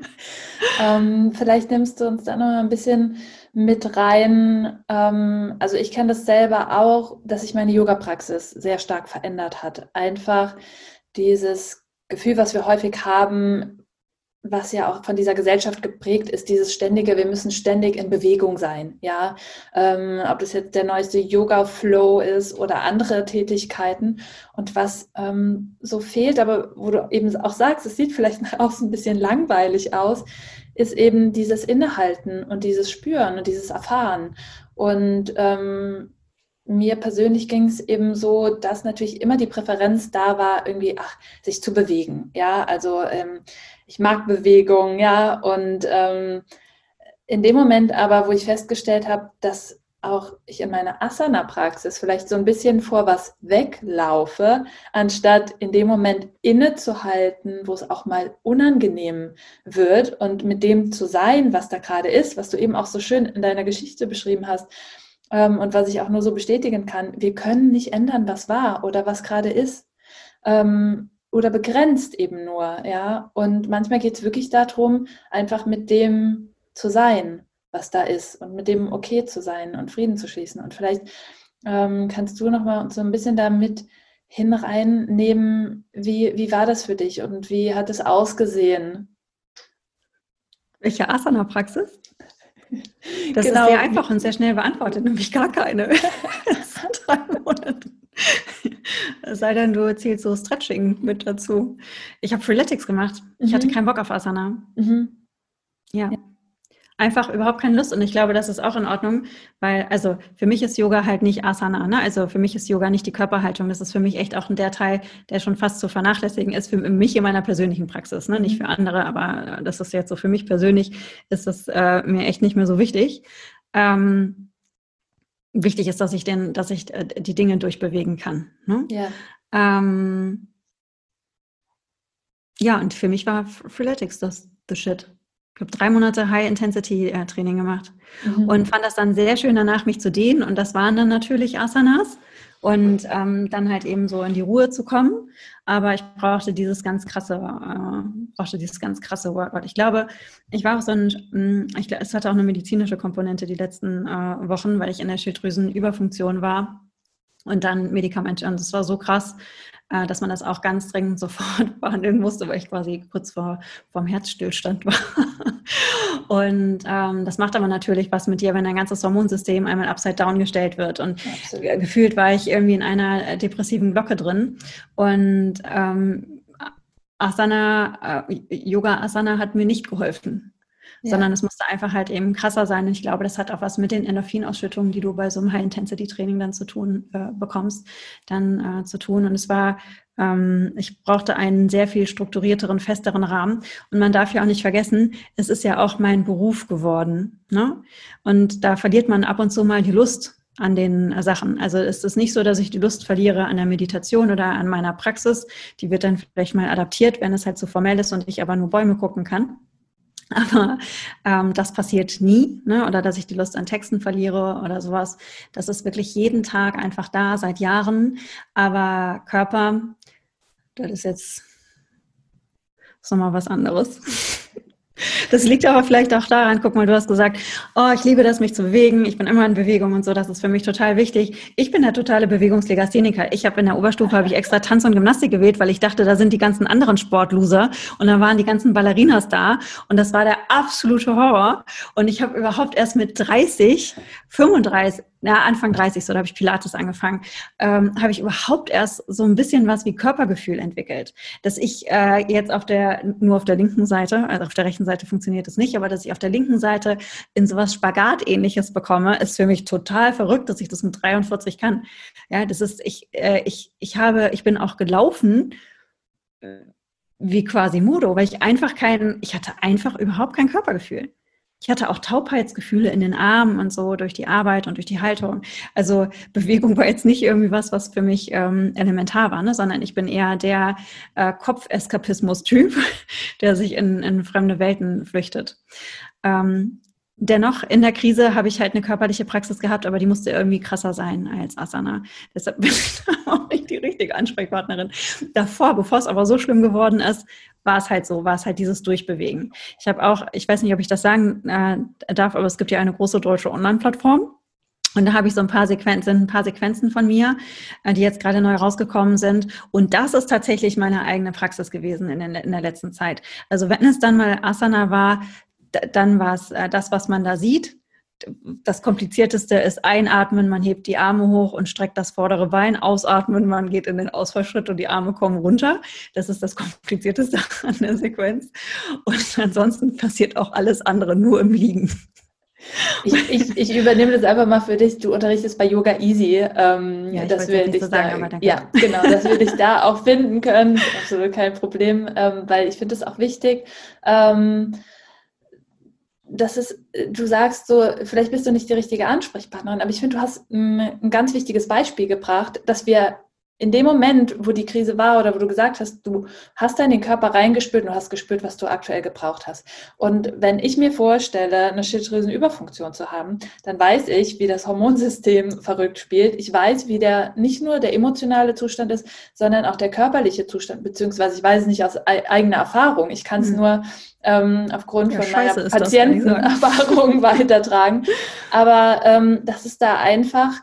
ähm, vielleicht nimmst du uns da noch ein bisschen mit rein. Ähm, also ich kenne das selber auch, dass sich meine Yoga-Praxis sehr stark verändert hat. Einfach dieses Gefühl, was wir häufig haben, was ja auch von dieser Gesellschaft geprägt ist, dieses ständige, wir müssen ständig in Bewegung sein, ja, ähm, ob das jetzt der neueste Yoga-Flow ist oder andere Tätigkeiten. Und was ähm, so fehlt, aber wo du eben auch sagst, es sieht vielleicht nach außen ein bisschen langweilig aus, ist eben dieses Innehalten und dieses Spüren und dieses Erfahren. Und ähm, mir persönlich ging es eben so, dass natürlich immer die Präferenz da war, irgendwie, ach, sich zu bewegen. Ja, also ähm, ich mag Bewegung, ja, und ähm, in dem Moment aber, wo ich festgestellt habe, dass auch ich in meiner Asana-Praxis vielleicht so ein bisschen vor was weglaufe, anstatt in dem Moment innezuhalten, wo es auch mal unangenehm wird und mit dem zu sein, was da gerade ist, was du eben auch so schön in deiner Geschichte beschrieben hast, und was ich auch nur so bestätigen kann, wir können nicht ändern, was war oder was gerade ist. Ähm, oder begrenzt eben nur, ja. Und manchmal geht es wirklich darum, einfach mit dem zu sein, was da ist und mit dem okay zu sein und Frieden zu schließen. Und vielleicht ähm, kannst du noch mal so ein bisschen damit hineinnehmen, wie, wie war das für dich und wie hat es ausgesehen? Welche Asana-Praxis? Das genau. ist sehr einfach und sehr schnell beantwortet, nämlich gar keine. drei Monate. Es sei denn, du erzählst so Stretching mit dazu. Ich habe Freeletics gemacht. Ich mhm. hatte keinen Bock auf Asana. Mhm. Ja. ja einfach überhaupt keine Lust. Und ich glaube, das ist auch in Ordnung, weil, also für mich ist Yoga halt nicht Asana, ne? Also für mich ist Yoga nicht die Körperhaltung. Das ist für mich echt auch der Teil, der schon fast zu vernachlässigen ist, für mich in meiner persönlichen Praxis, ne? Nicht für andere, aber das ist jetzt so für mich persönlich, ist das äh, mir echt nicht mehr so wichtig. Ähm, wichtig ist, dass ich den, dass ich äh, die Dinge durchbewegen kann. Ne? Ja. Ähm, ja, und für mich war Freeletics das the shit ich habe drei Monate High-Intensity-Training gemacht mhm. und fand das dann sehr schön danach, mich zu dehnen. Und das waren dann natürlich Asanas und ähm, dann halt eben so in die Ruhe zu kommen. Aber ich brauchte dieses ganz krasse, äh, brauchte dieses ganz krasse Workout. Ich glaube, ich war auch so ein, mm, ich, es hatte auch eine medizinische Komponente die letzten äh, Wochen, weil ich in der Schilddrüsenüberfunktion war und dann Medikamente. Und es war so krass, äh, dass man das auch ganz dringend sofort behandeln musste, weil ich quasi kurz vor vom Herzstillstand war. Und ähm, das macht aber natürlich was mit dir, wenn dein ganzes Hormonsystem einmal upside down gestellt wird. Und Absolut. gefühlt war ich irgendwie in einer depressiven Glocke drin. Und ähm, Asana, äh, Yoga Asana hat mir nicht geholfen sondern es musste einfach halt eben krasser sein. Und ich glaube, das hat auch was mit den Endorphinausschüttungen, die du bei so einem High-Intensity-Training dann zu tun äh, bekommst, dann äh, zu tun. Und es war ähm, ich brauchte einen sehr viel strukturierteren, festeren Rahmen. Und man darf ja auch nicht vergessen, es ist ja auch mein Beruf geworden. Ne? Und da verliert man ab und zu mal die Lust an den äh, Sachen. Also es ist nicht so, dass ich die Lust verliere an der Meditation oder an meiner Praxis. Die wird dann vielleicht mal adaptiert, wenn es halt so formell ist und ich aber nur Bäume gucken kann. Aber ähm, das passiert nie, ne? oder dass ich die Lust an Texten verliere oder sowas. Das ist wirklich jeden Tag einfach da, seit Jahren. Aber Körper, das ist jetzt nochmal was anderes. Das liegt aber vielleicht auch daran, guck mal, du hast gesagt, oh, ich liebe das, mich zu bewegen, ich bin immer in Bewegung und so, das ist für mich total wichtig. Ich bin der totale Bewegungslegastheniker. Ich habe in der Oberstufe habe ich extra Tanz und Gymnastik gewählt, weil ich dachte, da sind die ganzen anderen Sportloser. Und da waren die ganzen Ballerinas da. Und das war der absolute Horror. Und ich habe überhaupt erst mit 30, 35, na, Anfang 30, so da habe ich Pilates angefangen, ähm, habe ich überhaupt erst so ein bisschen was wie Körpergefühl entwickelt. Dass ich äh, jetzt auf der, nur auf der linken Seite, also auf der rechten Seite funktioniert es nicht, aber dass ich auf der linken Seite in sowas Spagat-ähnliches bekomme, ist für mich total verrückt, dass ich das mit 43 kann. Ja, das ist, ich, äh, ich, ich habe, ich bin auch gelaufen, äh, wie quasi Modo, weil ich einfach kein, ich hatte einfach überhaupt kein Körpergefühl ich hatte auch Taubheitsgefühle in den Armen und so durch die Arbeit und durch die Haltung. Also Bewegung war jetzt nicht irgendwie was, was für mich ähm, elementar war, ne? sondern ich bin eher der äh, Kopfeskapismus-Typ, der sich in, in fremde Welten flüchtet. Ähm, dennoch in der Krise habe ich halt eine körperliche Praxis gehabt, aber die musste irgendwie krasser sein als Asana. Deshalb bin ich auch nicht die richtige Ansprechpartnerin. Davor, bevor es aber so schlimm geworden ist, war es halt so, war es halt dieses Durchbewegen. Ich habe auch, ich weiß nicht, ob ich das sagen äh, darf, aber es gibt ja eine große deutsche Online-Plattform. Und da habe ich so ein paar Sequenzen, ein paar Sequenzen von mir, äh, die jetzt gerade neu rausgekommen sind. Und das ist tatsächlich meine eigene Praxis gewesen in, in, in der letzten Zeit. Also wenn es dann mal Asana war, dann war es äh, das, was man da sieht das Komplizierteste ist einatmen, man hebt die Arme hoch und streckt das vordere Bein, ausatmen, man geht in den Ausfallschritt und die Arme kommen runter. Das ist das Komplizierteste an der Sequenz. Und ansonsten passiert auch alles andere nur im Liegen. Ich, ich, ich übernehme das einfach mal für dich. Du unterrichtest bei Yoga Easy. Ähm, ja, dass wir dich so sagen, da, ja, genau, dass wir dich da auch finden können. Absolut kein Problem, ähm, weil ich finde es auch wichtig. Ähm, das ist, du sagst so, vielleicht bist du nicht die richtige Ansprechpartnerin, aber ich finde, du hast ein, ganz wichtiges Beispiel gebracht, dass wir in dem Moment, wo die Krise war oder wo du gesagt hast, du hast da in den Körper reingespürt und du hast gespürt, was du aktuell gebraucht hast. Und wenn ich mir vorstelle, eine Schilddrüsenüberfunktion zu haben, dann weiß ich, wie das Hormonsystem verrückt spielt. Ich weiß, wie der nicht nur der emotionale Zustand ist, sondern auch der körperliche Zustand, beziehungsweise ich weiß es nicht aus eigener Erfahrung. Ich kann es mhm. nur ähm, aufgrund ja, von meiner Patientenerfahrung weitertragen. Aber ähm, das ist da einfach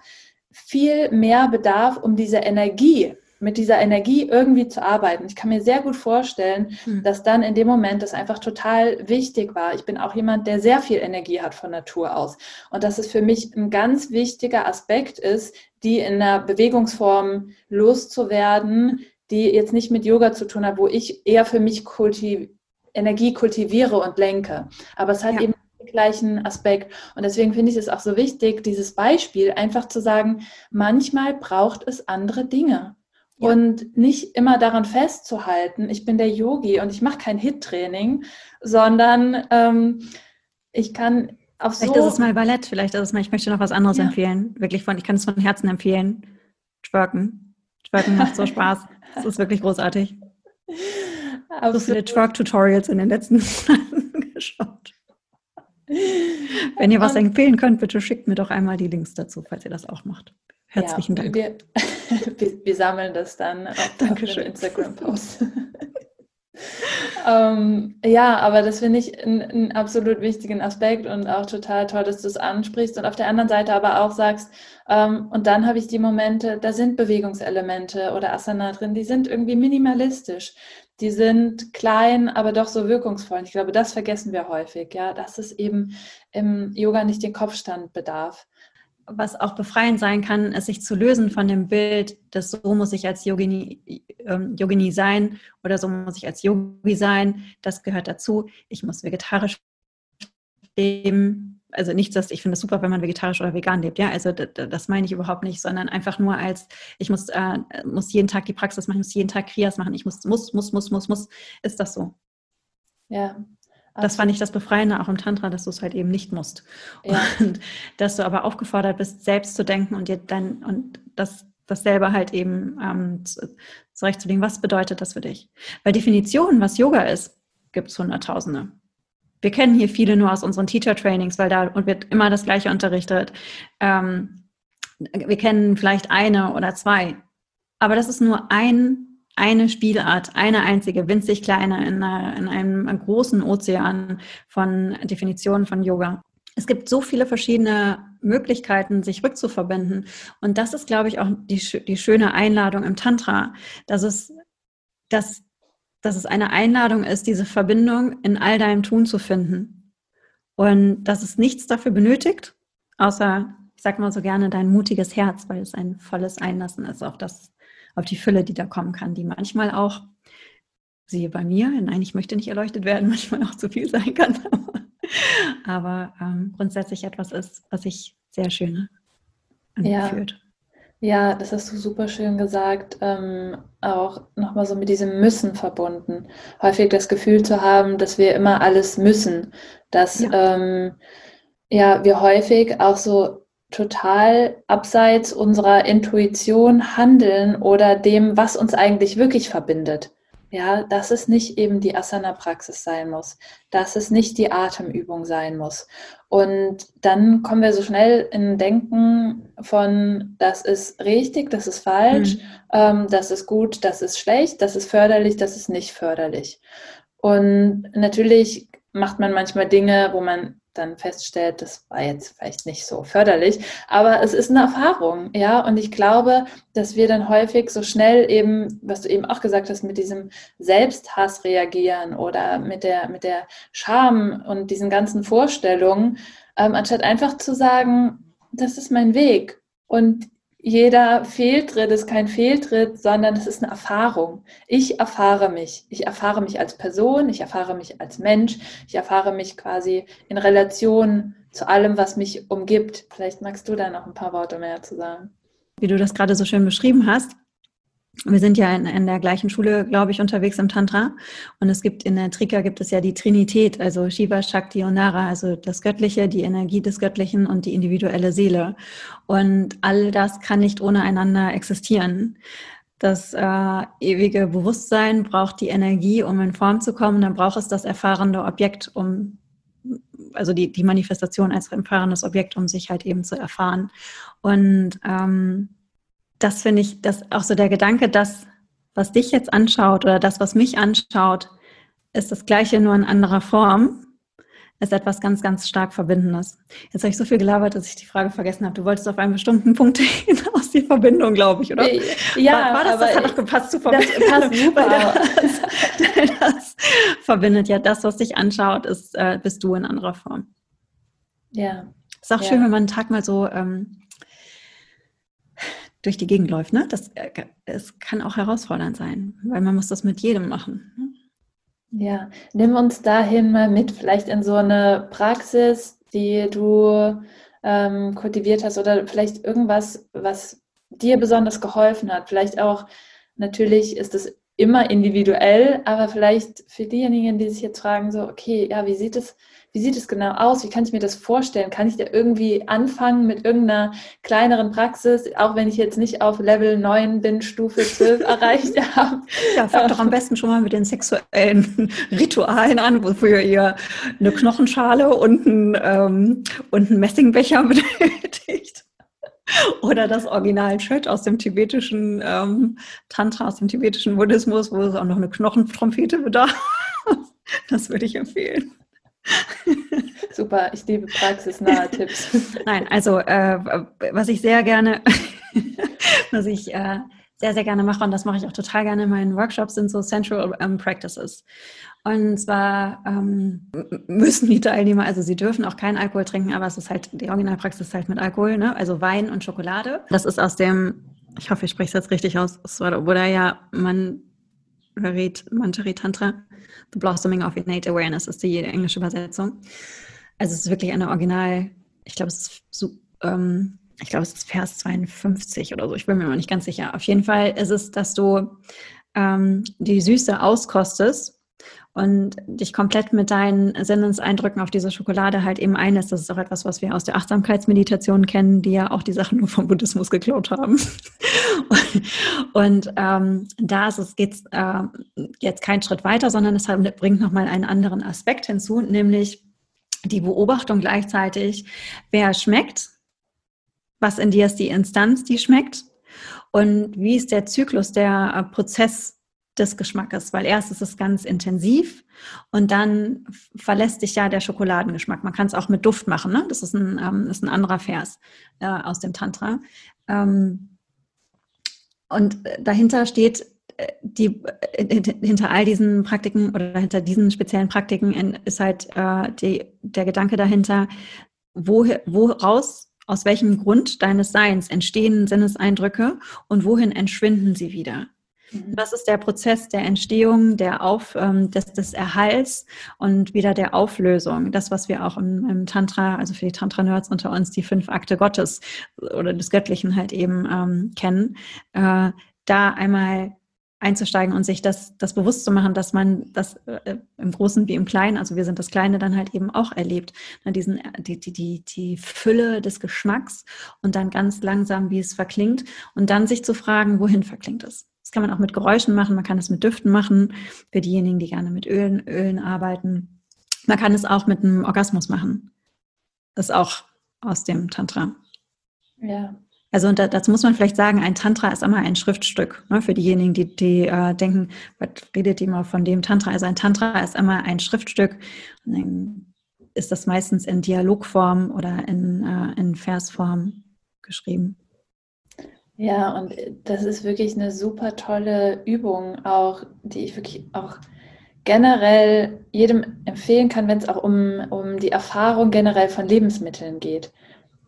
viel mehr Bedarf, um diese Energie mit dieser Energie irgendwie zu arbeiten. Ich kann mir sehr gut vorstellen, hm. dass dann in dem Moment das einfach total wichtig war. Ich bin auch jemand, der sehr viel Energie hat von Natur aus. Und dass es für mich ein ganz wichtiger Aspekt ist, die in einer Bewegungsform loszuwerden, die jetzt nicht mit Yoga zu tun hat, wo ich eher für mich kultiv Energie kultiviere und lenke. Aber es hat ja. eben gleichen Aspekt. Und deswegen finde ich es auch so wichtig, dieses Beispiel einfach zu sagen, manchmal braucht es andere Dinge. Ja. Und nicht immer daran festzuhalten, ich bin der Yogi und ich mache kein Hit-Training, sondern ähm, ich kann auf vielleicht so... Vielleicht ist es mal Ballett, vielleicht ist es mal, ich möchte noch was anderes ja. empfehlen. Wirklich von, ich kann es von Herzen empfehlen. Twerken. Twerken macht so Spaß. Das ist wirklich großartig. Absolut. So viele Twerk-Tutorials in den letzten Monaten geschaut. Wenn ihr was empfehlen könnt, bitte schickt mir doch einmal die Links dazu, falls ihr das auch macht. Herzlichen ja, Dank. Wir, wir, wir, sammeln das dann auf, auf dem Instagram-Post. ähm, ja, aber das finde ich einen absolut wichtigen Aspekt und auch total toll, dass du es ansprichst und auf der anderen Seite aber auch sagst, ähm, und dann habe ich die Momente, da sind Bewegungselemente oder Asana drin, die sind irgendwie minimalistisch. Die sind klein, aber doch so wirkungsvoll. Ich glaube, das vergessen wir häufig, ja, dass es eben im Yoga nicht den Kopfstand bedarf was auch befreiend sein kann, ist sich zu lösen von dem Bild, dass so muss ich als Yogini, ähm, Yogini sein oder so muss ich als Yogi sein. Das gehört dazu. Ich muss vegetarisch leben. Also nichts, dass ich finde es super, wenn man vegetarisch oder vegan lebt. Ja, also das meine ich überhaupt nicht, sondern einfach nur als ich muss, äh, muss jeden Tag die Praxis machen, muss jeden Tag Krias machen. Ich muss, muss, muss, muss, muss, muss. Ist das so? Ja, das fand ich das Befreiende auch im Tantra, dass du es halt eben nicht musst. Ja. Und dass du aber aufgefordert bist, selbst zu denken und dir dann und das, das selber halt eben ähm, zurechtzulegen. Was bedeutet das für dich? Weil Definitionen, was Yoga ist, gibt es Hunderttausende. Wir kennen hier viele nur aus unseren Teacher-Trainings, weil da wird immer das Gleiche unterrichtet. Ähm, wir kennen vielleicht eine oder zwei. Aber das ist nur ein eine Spielart, eine einzige, winzig kleine in, einer, in einem großen Ozean von Definitionen von Yoga. Es gibt so viele verschiedene Möglichkeiten, sich rückzuverbinden. Und das ist, glaube ich, auch die, die schöne Einladung im Tantra, dass es, dass, dass es eine Einladung ist, diese Verbindung in all deinem Tun zu finden. Und dass es nichts dafür benötigt, außer, ich sage mal so gerne, dein mutiges Herz, weil es ein volles Einlassen ist auf das, auf die Fülle, die da kommen kann, die manchmal auch, siehe bei mir, nein, ich möchte nicht erleuchtet werden, manchmal auch zu viel sein kann, aber ähm, grundsätzlich etwas ist, was sich sehr schön anfühlt. Ja. Ja, das hast du super schön gesagt. Ähm, auch nochmal so mit diesem Müssen verbunden. Häufig das Gefühl zu haben, dass wir immer alles müssen. Dass ja, ähm, ja wir häufig auch so total abseits unserer Intuition handeln oder dem, was uns eigentlich wirklich verbindet. Ja, dass es nicht eben die Asana-Praxis sein muss, dass es nicht die Atemübung sein muss. Und dann kommen wir so schnell in Denken von, das ist richtig, das ist falsch, mhm. ähm, das ist gut, das ist schlecht, das ist förderlich, das ist nicht förderlich. Und natürlich macht man manchmal Dinge, wo man dann feststellt, das war jetzt vielleicht nicht so förderlich, aber es ist eine Erfahrung, ja, und ich glaube, dass wir dann häufig so schnell eben, was du eben auch gesagt hast, mit diesem Selbsthass reagieren oder mit der, mit der Scham und diesen ganzen Vorstellungen, ähm, anstatt einfach zu sagen, das ist mein Weg. Und jeder Fehltritt ist kein Fehltritt, sondern es ist eine Erfahrung. Ich erfahre mich. Ich erfahre mich als Person, ich erfahre mich als Mensch, ich erfahre mich quasi in Relation zu allem, was mich umgibt. Vielleicht magst du da noch ein paar Worte mehr zu sagen. Wie du das gerade so schön beschrieben hast, wir sind ja in, in, der gleichen Schule, glaube ich, unterwegs im Tantra. Und es gibt in der Trika gibt es ja die Trinität, also Shiva, Shakti und Nara, also das Göttliche, die Energie des Göttlichen und die individuelle Seele. Und all das kann nicht ohne einander existieren. Das äh, ewige Bewusstsein braucht die Energie, um in Form zu kommen. Dann braucht es das erfahrene Objekt, um also die, die Manifestation als erfahrenes Objekt, um sich halt eben zu erfahren. Und ähm, das finde ich, das auch so der Gedanke, dass was dich jetzt anschaut oder das, was mich anschaut, ist das Gleiche nur in anderer Form. ist etwas ganz, ganz stark Verbindendes. Jetzt habe ich so viel gelabert, dass ich die Frage vergessen habe. Du wolltest auf einen bestimmten Punkt hinaus, die Verbindung, glaube ich, oder? Ja, war, war das, das hat doch gepasst zu Verbindung. Das passt super. das, das verbindet ja das, was dich anschaut, ist, äh, bist du in anderer Form. Ja. Ist auch ja. schön, wenn man einen Tag mal so ähm, durch die Gegend läuft. Ne? Das äh, es kann auch herausfordernd sein, weil man muss das mit jedem machen. Ne? Ja, nimm uns dahin mal mit, vielleicht in so eine Praxis, die du ähm, kultiviert hast oder vielleicht irgendwas, was dir besonders geholfen hat. Vielleicht auch, natürlich ist es immer individuell, aber vielleicht für diejenigen, die sich jetzt fragen, so, okay, ja, wie sieht es wie sieht es genau aus? Wie kann ich mir das vorstellen? Kann ich da irgendwie anfangen mit irgendeiner kleineren Praxis, auch wenn ich jetzt nicht auf Level 9 bin, Stufe 12 erreicht habe? Ja, fangt doch am besten schon mal mit den sexuellen Ritualen an, wofür ihr eine Knochenschale und einen, ähm, und einen Messingbecher benötigt. Oder das Original-Chat aus dem tibetischen ähm, Tantra, aus dem tibetischen Buddhismus, wo es auch noch eine Knochentrompete bedarf. Das würde ich empfehlen. Super, ich liebe praxisnahe Tipps. Nein, also äh, was ich sehr gerne, was ich äh, sehr, sehr gerne mache, und das mache ich auch total gerne in meinen Workshops, sind so Central um, Practices. Und zwar ähm, müssen die Teilnehmer, also sie dürfen auch keinen Alkohol trinken, aber es ist halt, die Originalpraxis ist halt mit Alkohol, ne? also Wein und Schokolade. Das ist aus dem, ich hoffe, ich spreche es jetzt richtig aus, es war Bodhaya Manjari Tantra. The Blossoming of Innate Awareness ist die englische Übersetzung. Also es ist wirklich eine Original, ich glaube, es ist so, ähm, ich glaube, es ist Vers 52 oder so, ich bin mir noch nicht ganz sicher. Auf jeden Fall ist es, dass du ähm, die Süße auskostest und dich komplett mit deinen Sinneseindrücken auf diese Schokolade halt eben einlässt. Das ist auch etwas, was wir aus der Achtsamkeitsmeditation kennen, die ja auch die Sachen nur vom Buddhismus geklaut haben. und ähm, da ist es geht's, äh, jetzt kein Schritt weiter, sondern es bringt nochmal einen anderen Aspekt hinzu, nämlich die Beobachtung gleichzeitig, wer schmeckt, was in dir ist die Instanz, die schmeckt und wie ist der Zyklus, der äh, Prozess des Geschmackes, weil erst ist es ganz intensiv und dann verlässt sich ja der Schokoladengeschmack. Man kann es auch mit Duft machen, ne? das ist ein, ähm, ist ein anderer Vers äh, aus dem Tantra. Ähm, und dahinter steht äh, die, äh, hinter all diesen Praktiken oder hinter diesen speziellen Praktiken ist halt äh, die, der Gedanke dahinter, wo, woraus aus welchem Grund deines Seins entstehen Sinneseindrücke und wohin entschwinden sie wieder. Mhm. Was ist der Prozess der Entstehung, der Auf, ähm, des, des Erhalts und wieder der Auflösung? Das, was wir auch im, im Tantra, also für die Tantra-Nerds unter uns, die fünf Akte Gottes oder des Göttlichen halt eben ähm, kennen, äh, da einmal einzusteigen und sich das, das bewusst zu machen, dass man das äh, im Großen wie im Kleinen, also wir sind das Kleine dann halt eben auch erlebt, ne, diesen, die, die, die, die Fülle des Geschmacks und dann ganz langsam, wie es verklingt und dann sich zu fragen, wohin verklingt es. Das kann man auch mit Geräuschen machen, man kann es mit Düften machen, für diejenigen, die gerne mit Ölen, Ölen arbeiten. Man kann es auch mit einem Orgasmus machen. Das ist auch aus dem Tantra. Ja. Also und dazu muss man vielleicht sagen, ein Tantra ist immer ein Schriftstück. Ne, für diejenigen, die, die äh, denken, was redet ihr mal von dem Tantra? Also ein Tantra ist immer ein Schriftstück. Und dann ist das meistens in Dialogform oder in, äh, in Versform geschrieben. Ja, und das ist wirklich eine super tolle Übung, auch die ich wirklich auch generell jedem empfehlen kann, wenn es auch um, um die Erfahrung generell von Lebensmitteln geht.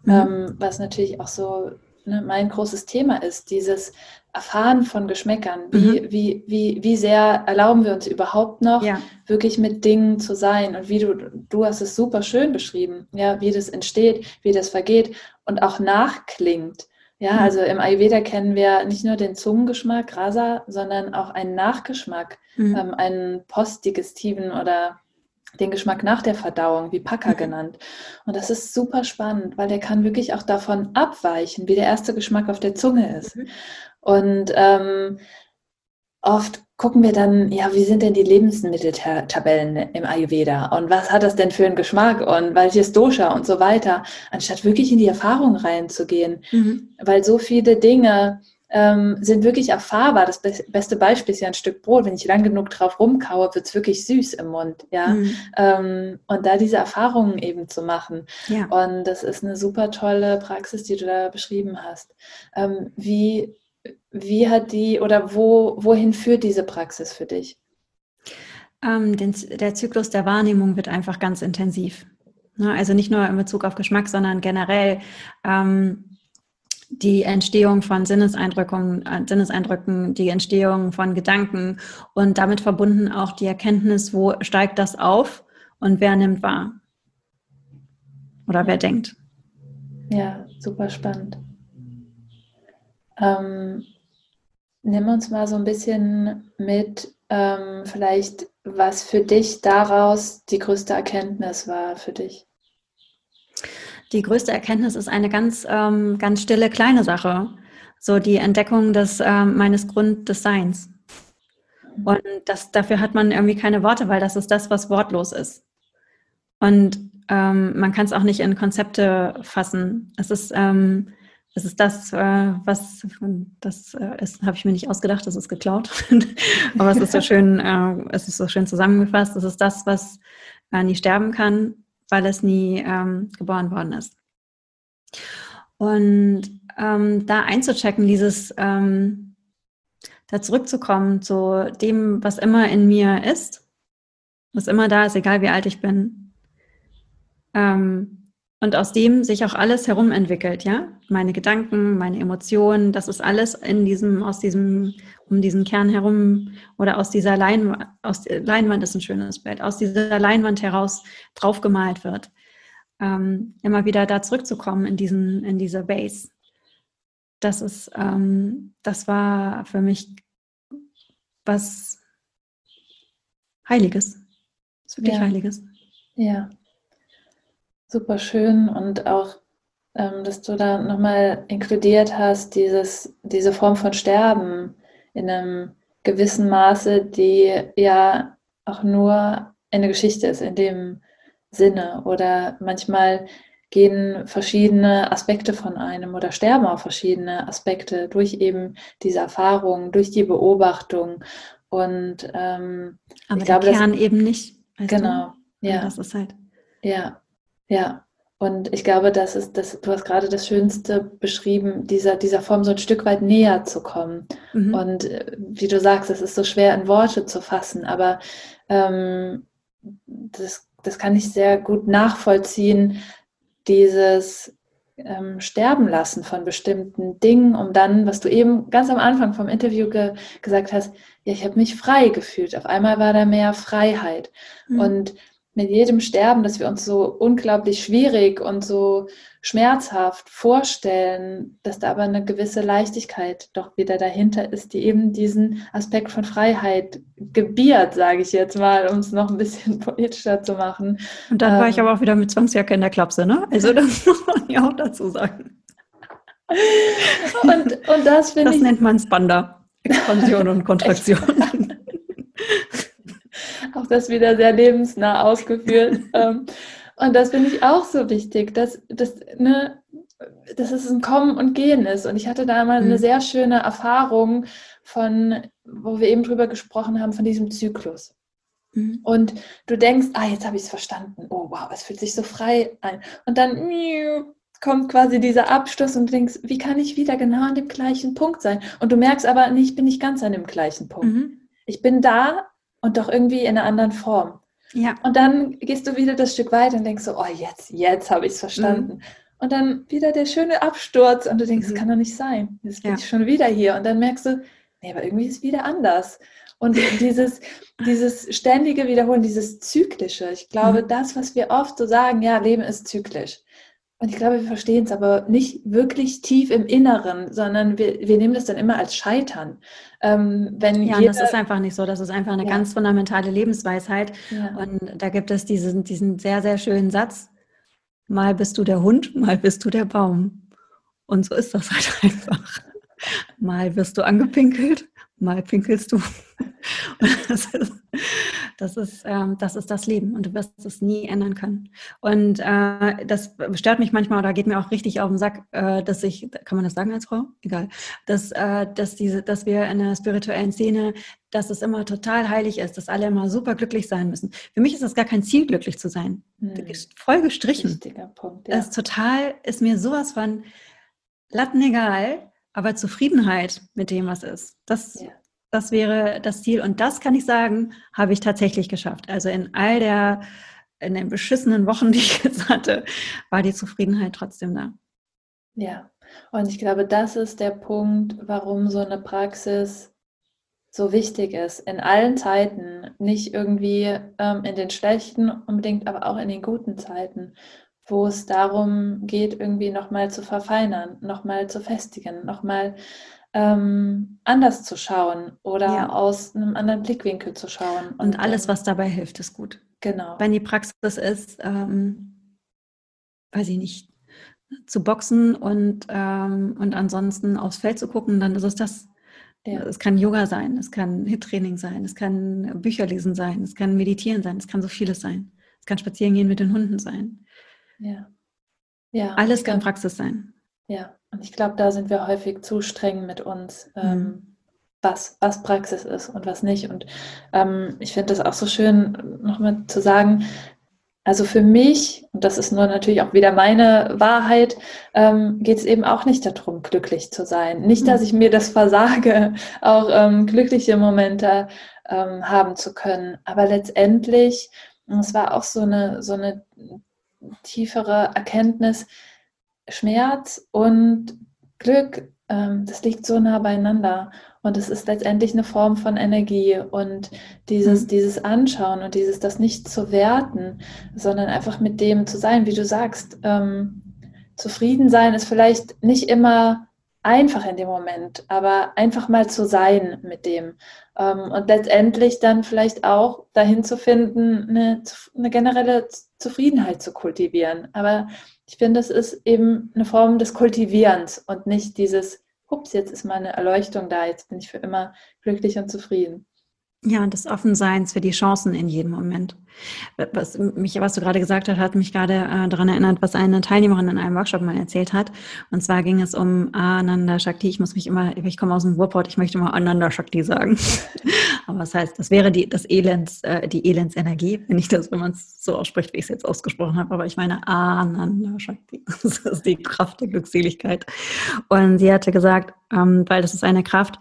Mhm. Ähm, was natürlich auch so ne, mein großes Thema ist, dieses Erfahren von Geschmäckern. Wie, mhm. wie, wie, wie sehr erlauben wir uns überhaupt noch, ja. wirklich mit Dingen zu sein? Und wie du, du hast es super schön beschrieben, ja, wie das entsteht, wie das vergeht und auch nachklingt. Ja, also im Ayurveda kennen wir nicht nur den Zungengeschmack, Rasa, sondern auch einen Nachgeschmack, mhm. ähm, einen postdigestiven oder den Geschmack nach der Verdauung, wie Paka mhm. genannt. Und das ist super spannend, weil der kann wirklich auch davon abweichen, wie der erste Geschmack auf der Zunge ist. Mhm. Und ähm, oft gucken wir dann, ja, wie sind denn die Lebensmitteltabellen im Ayurveda und was hat das denn für einen Geschmack und welches Dosha und so weiter, anstatt wirklich in die Erfahrung reinzugehen, mhm. weil so viele Dinge ähm, sind wirklich erfahrbar. Das be beste Beispiel ist ja ein Stück Brot. Wenn ich lang genug drauf rumkaue, wird es wirklich süß im Mund. Ja? Mhm. Ähm, und da diese Erfahrungen eben zu machen. Ja. Und das ist eine super tolle Praxis, die du da beschrieben hast. Ähm, wie, wie hat die oder wo, wohin führt diese Praxis für dich? Ähm, den, der Zyklus der Wahrnehmung wird einfach ganz intensiv. Ne? Also nicht nur in Bezug auf Geschmack, sondern generell ähm, die Entstehung von Sinneseindrücken, äh, Sinneseindrücken, die Entstehung von Gedanken und damit verbunden auch die Erkenntnis, wo steigt das auf und wer nimmt wahr oder wer denkt. Ja, super spannend. Ähm, nimm uns mal so ein bisschen mit, ähm, vielleicht, was für dich daraus die größte Erkenntnis war für dich. Die größte Erkenntnis ist eine ganz, ähm, ganz stille kleine Sache. So die Entdeckung des, ähm, meines Grunddesigns. Und das, dafür hat man irgendwie keine Worte, weil das ist das, was wortlos ist. Und ähm, man kann es auch nicht in Konzepte fassen. Es ist, ähm, es ist das, äh, was das äh, ist, habe ich mir nicht ausgedacht, das ist geklaut. Aber es ist so schön, äh, es ist so schön zusammengefasst. Es ist das, was nie sterben kann, weil es nie ähm, geboren worden ist. Und ähm, da einzuchecken, dieses ähm, da zurückzukommen zu dem, was immer in mir ist, was immer da ist, egal wie alt ich bin. Ähm, und aus dem sich auch alles herum entwickelt, ja. Meine Gedanken, meine Emotionen, das ist alles in diesem, aus diesem, um diesen Kern herum oder aus dieser Leinwand, aus Leinwand ist ein schönes Bild, aus dieser Leinwand heraus draufgemalt wird. Ähm, immer wieder da zurückzukommen in diesen, in diese Base. Das ist, ähm, das war für mich was Heiliges. Das ist wirklich ja. Heiliges. Ja super schön und auch, ähm, dass du da nochmal inkludiert hast, dieses, diese Form von Sterben in einem gewissen Maße, die ja auch nur eine Geschichte ist in dem Sinne oder manchmal gehen verschiedene Aspekte von einem oder sterben auch verschiedene Aspekte durch eben diese Erfahrung, durch die Beobachtung und ähm, aber ich glaube, der Kern das, eben nicht. Genau, du? ja. Das ist halt. Ja, ja, und ich glaube, das ist das, du hast gerade das Schönste beschrieben, dieser, dieser Form so ein Stück weit näher zu kommen. Mhm. Und äh, wie du sagst, es ist so schwer in Worte zu fassen, aber ähm, das, das kann ich sehr gut nachvollziehen, dieses ähm, Sterben lassen von bestimmten Dingen, um dann, was du eben ganz am Anfang vom Interview ge gesagt hast, ja, ich habe mich frei gefühlt. Auf einmal war da mehr Freiheit. Mhm. Und mit jedem Sterben, das wir uns so unglaublich schwierig und so schmerzhaft vorstellen, dass da aber eine gewisse Leichtigkeit doch wieder dahinter ist, die eben diesen Aspekt von Freiheit gebiert, sage ich jetzt mal, um es noch ein bisschen poetischer zu machen. Und dann ähm, war ich ähm, aber auch wieder mit Zwangsjacke in der Klapse, ne? Also das muss man ja auch dazu sagen. und, und das finde ich. Das nennt man Spanda. Expansion und Kontraktion. auch das wieder sehr lebensnah ausgeführt. Ähm, und das finde ich auch so wichtig, dass, dass, ne, dass es ein Kommen und Gehen ist. Und ich hatte da mal mhm. eine sehr schöne Erfahrung von, wo wir eben drüber gesprochen haben, von diesem Zyklus. Mhm. Und du denkst, ah, jetzt habe ich es verstanden. Oh, wow, es fühlt sich so frei ein. Und dann kommt quasi dieser Abschluss und du denkst, wie kann ich wieder genau an dem gleichen Punkt sein? Und du merkst aber, nee, ich bin nicht ganz an dem gleichen Punkt. Mhm. Ich bin da, und doch irgendwie in einer anderen Form. Ja. Und dann gehst du wieder das Stück weiter und denkst so, oh, jetzt, jetzt habe ich es verstanden. Mhm. Und dann wieder der schöne Absturz und du denkst, mhm. das kann doch nicht sein. Jetzt bin ja. ich schon wieder hier. Und dann merkst du, nee, aber irgendwie ist es wieder anders. Und dieses, dieses ständige Wiederholen, dieses Zyklische, ich glaube, mhm. das, was wir oft so sagen, ja, Leben ist zyklisch. Und ich glaube, wir verstehen es aber nicht wirklich tief im Inneren, sondern wir, wir nehmen das dann immer als Scheitern. Ähm, wenn ja, jeder, das ist einfach nicht so. Das ist einfach eine ja. ganz fundamentale Lebensweisheit. Ja. Und da gibt es diesen, diesen sehr, sehr schönen Satz. Mal bist du der Hund, mal bist du der Baum. Und so ist das halt einfach. Mal wirst du angepinkelt, mal pinkelst du. Das ist, Das ist, ähm, das ist das Leben und du wirst es nie ändern können. Und äh, das stört mich manchmal oder geht mir auch richtig auf den Sack, äh, dass ich, kann man das sagen als Frau? Egal. Dass, äh, dass, diese, dass wir in der spirituellen Szene, dass es immer total heilig ist, dass alle immer super glücklich sein müssen. Für mich ist das gar kein Ziel, glücklich zu sein. Hm. Voll gestrichen. Punkt, ja. Das ist total, ist mir sowas von lattenegal, aber Zufriedenheit mit dem, was ist. Das, ja. Das wäre das Ziel. Und das kann ich sagen, habe ich tatsächlich geschafft. Also in all der, in den beschissenen Wochen, die ich jetzt hatte, war die Zufriedenheit trotzdem da. Ja, und ich glaube, das ist der Punkt, warum so eine Praxis so wichtig ist. In allen Zeiten, nicht irgendwie ähm, in den schlechten unbedingt, aber auch in den guten Zeiten wo es darum geht, irgendwie nochmal zu verfeinern, nochmal zu festigen, nochmal ähm, anders zu schauen oder ja. aus einem anderen Blickwinkel zu schauen. Und, und alles, ähm, was dabei hilft, ist gut. Genau. Wenn die Praxis ist, ähm, weiß ich nicht, zu boxen und, ähm, und ansonsten aufs Feld zu gucken, dann ist es das. Ja. Es kann Yoga sein, es kann Hit-Training sein, es kann Bücher lesen sein, es kann Meditieren sein, es kann so vieles sein. Es kann Spazierengehen mit den Hunden sein. Ja. ja. Alles kann Praxis sein. Ja, und ich glaube, da sind wir häufig zu streng mit uns, ähm, mhm. was, was Praxis ist und was nicht. Und ähm, ich finde das auch so schön, nochmal zu sagen, also für mich, und das ist nur natürlich auch wieder meine Wahrheit, ähm, geht es eben auch nicht darum, glücklich zu sein. Nicht, dass mhm. ich mir das versage, auch ähm, glückliche Momente ähm, haben zu können. Aber letztendlich, es war auch so eine, so eine tiefere Erkenntnis, Schmerz und Glück, ähm, das liegt so nah beieinander. Und es ist letztendlich eine Form von Energie. Und dieses, mhm. dieses Anschauen und dieses, das nicht zu werten, sondern einfach mit dem zu sein, wie du sagst, ähm, zufrieden sein ist vielleicht nicht immer einfach in dem Moment, aber einfach mal zu sein mit dem. Ähm, und letztendlich dann vielleicht auch dahin zu finden, eine, eine generelle Zufriedenheit zu kultivieren. Aber ich finde, es ist eben eine Form des Kultivierens und nicht dieses, ups, jetzt ist meine Erleuchtung da, jetzt bin ich für immer glücklich und zufrieden. Ja, des Offenseins für die Chancen in jedem Moment. Was, mich, was du gerade gesagt hast, hat mich gerade äh, daran erinnert, was eine Teilnehmerin in einem Workshop mal erzählt hat. Und zwar ging es um Ananda Shakti. Ich muss mich immer, ich komme aus dem Ruhrpott, ich möchte immer Ananda Shakti sagen. Aber was heißt, das wäre die, das Elends, äh, die Elendsenergie, wenn ich das, wenn man es so ausspricht, wie ich es jetzt ausgesprochen habe. Aber ich meine Ananda Shakti. Das ist die Kraft der Glückseligkeit. Und sie hatte gesagt, ähm, weil das ist eine Kraft,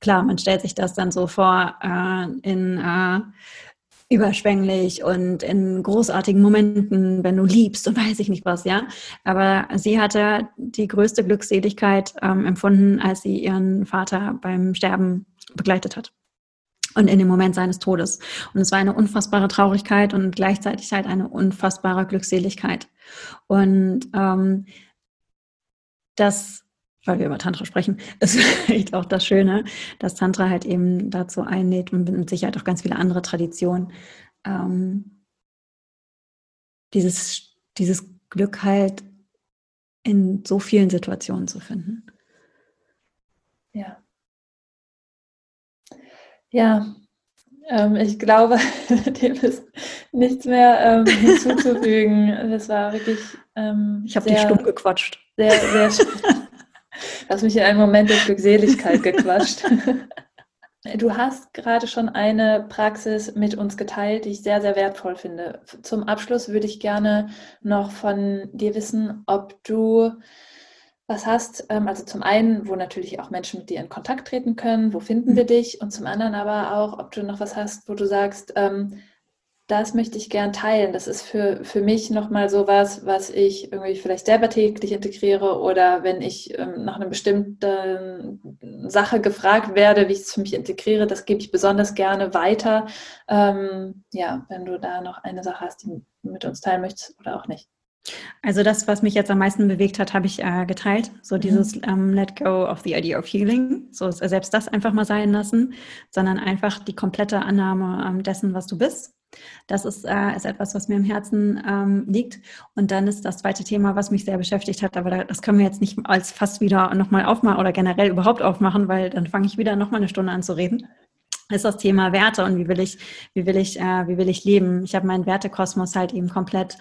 klar, man stellt sich das dann so vor äh, in äh, überschwänglich und in großartigen Momenten, wenn du liebst und weiß ich nicht was, ja. Aber sie hatte die größte Glückseligkeit ähm, empfunden, als sie ihren Vater beim Sterben begleitet hat. Und in dem Moment seines Todes. Und es war eine unfassbare Traurigkeit und gleichzeitig halt eine unfassbare Glückseligkeit. Und ähm, das weil wir über Tantra sprechen, ist vielleicht auch das Schöne, dass Tantra halt eben dazu einlädt und mit Sicherheit auch ganz viele andere Traditionen, ähm, dieses, dieses Glück halt in so vielen Situationen zu finden. Ja. Ja, ähm, ich glaube, dem ist nichts mehr ähm, hinzuzufügen. Das war wirklich. Ähm, ich habe dich stumm gequatscht. Sehr, sehr hast mich in einen Moment der Glückseligkeit gequatscht. Du hast gerade schon eine Praxis mit uns geteilt, die ich sehr, sehr wertvoll finde. Zum Abschluss würde ich gerne noch von dir wissen, ob du was hast. Ähm, also zum einen, wo natürlich auch Menschen mit dir in Kontakt treten können, wo finden wir mhm. dich? Und zum anderen aber auch, ob du noch was hast, wo du sagst, ähm, das möchte ich gern teilen. Das ist für, für mich nochmal so was, was ich irgendwie vielleicht selber täglich integriere oder wenn ich ähm, nach einer bestimmten Sache gefragt werde, wie ich es für mich integriere, das gebe ich besonders gerne weiter. Ähm, ja, wenn du da noch eine Sache hast, die du mit uns teilen möchtest oder auch nicht. Also das, was mich jetzt am meisten bewegt hat, habe ich äh, geteilt. So mhm. dieses ähm, Let go of the idea of healing. So selbst das einfach mal sein lassen, sondern einfach die komplette Annahme ähm, dessen, was du bist das ist, äh, ist etwas, was mir im Herzen ähm, liegt. Und dann ist das zweite Thema, was mich sehr beschäftigt hat, aber das können wir jetzt nicht als fast wieder nochmal aufmachen oder generell überhaupt aufmachen, weil dann fange ich wieder nochmal eine Stunde an zu reden. ist das Thema Werte und wie will ich, wie will ich, äh, wie will ich leben. Ich habe meinen Wertekosmos halt eben komplett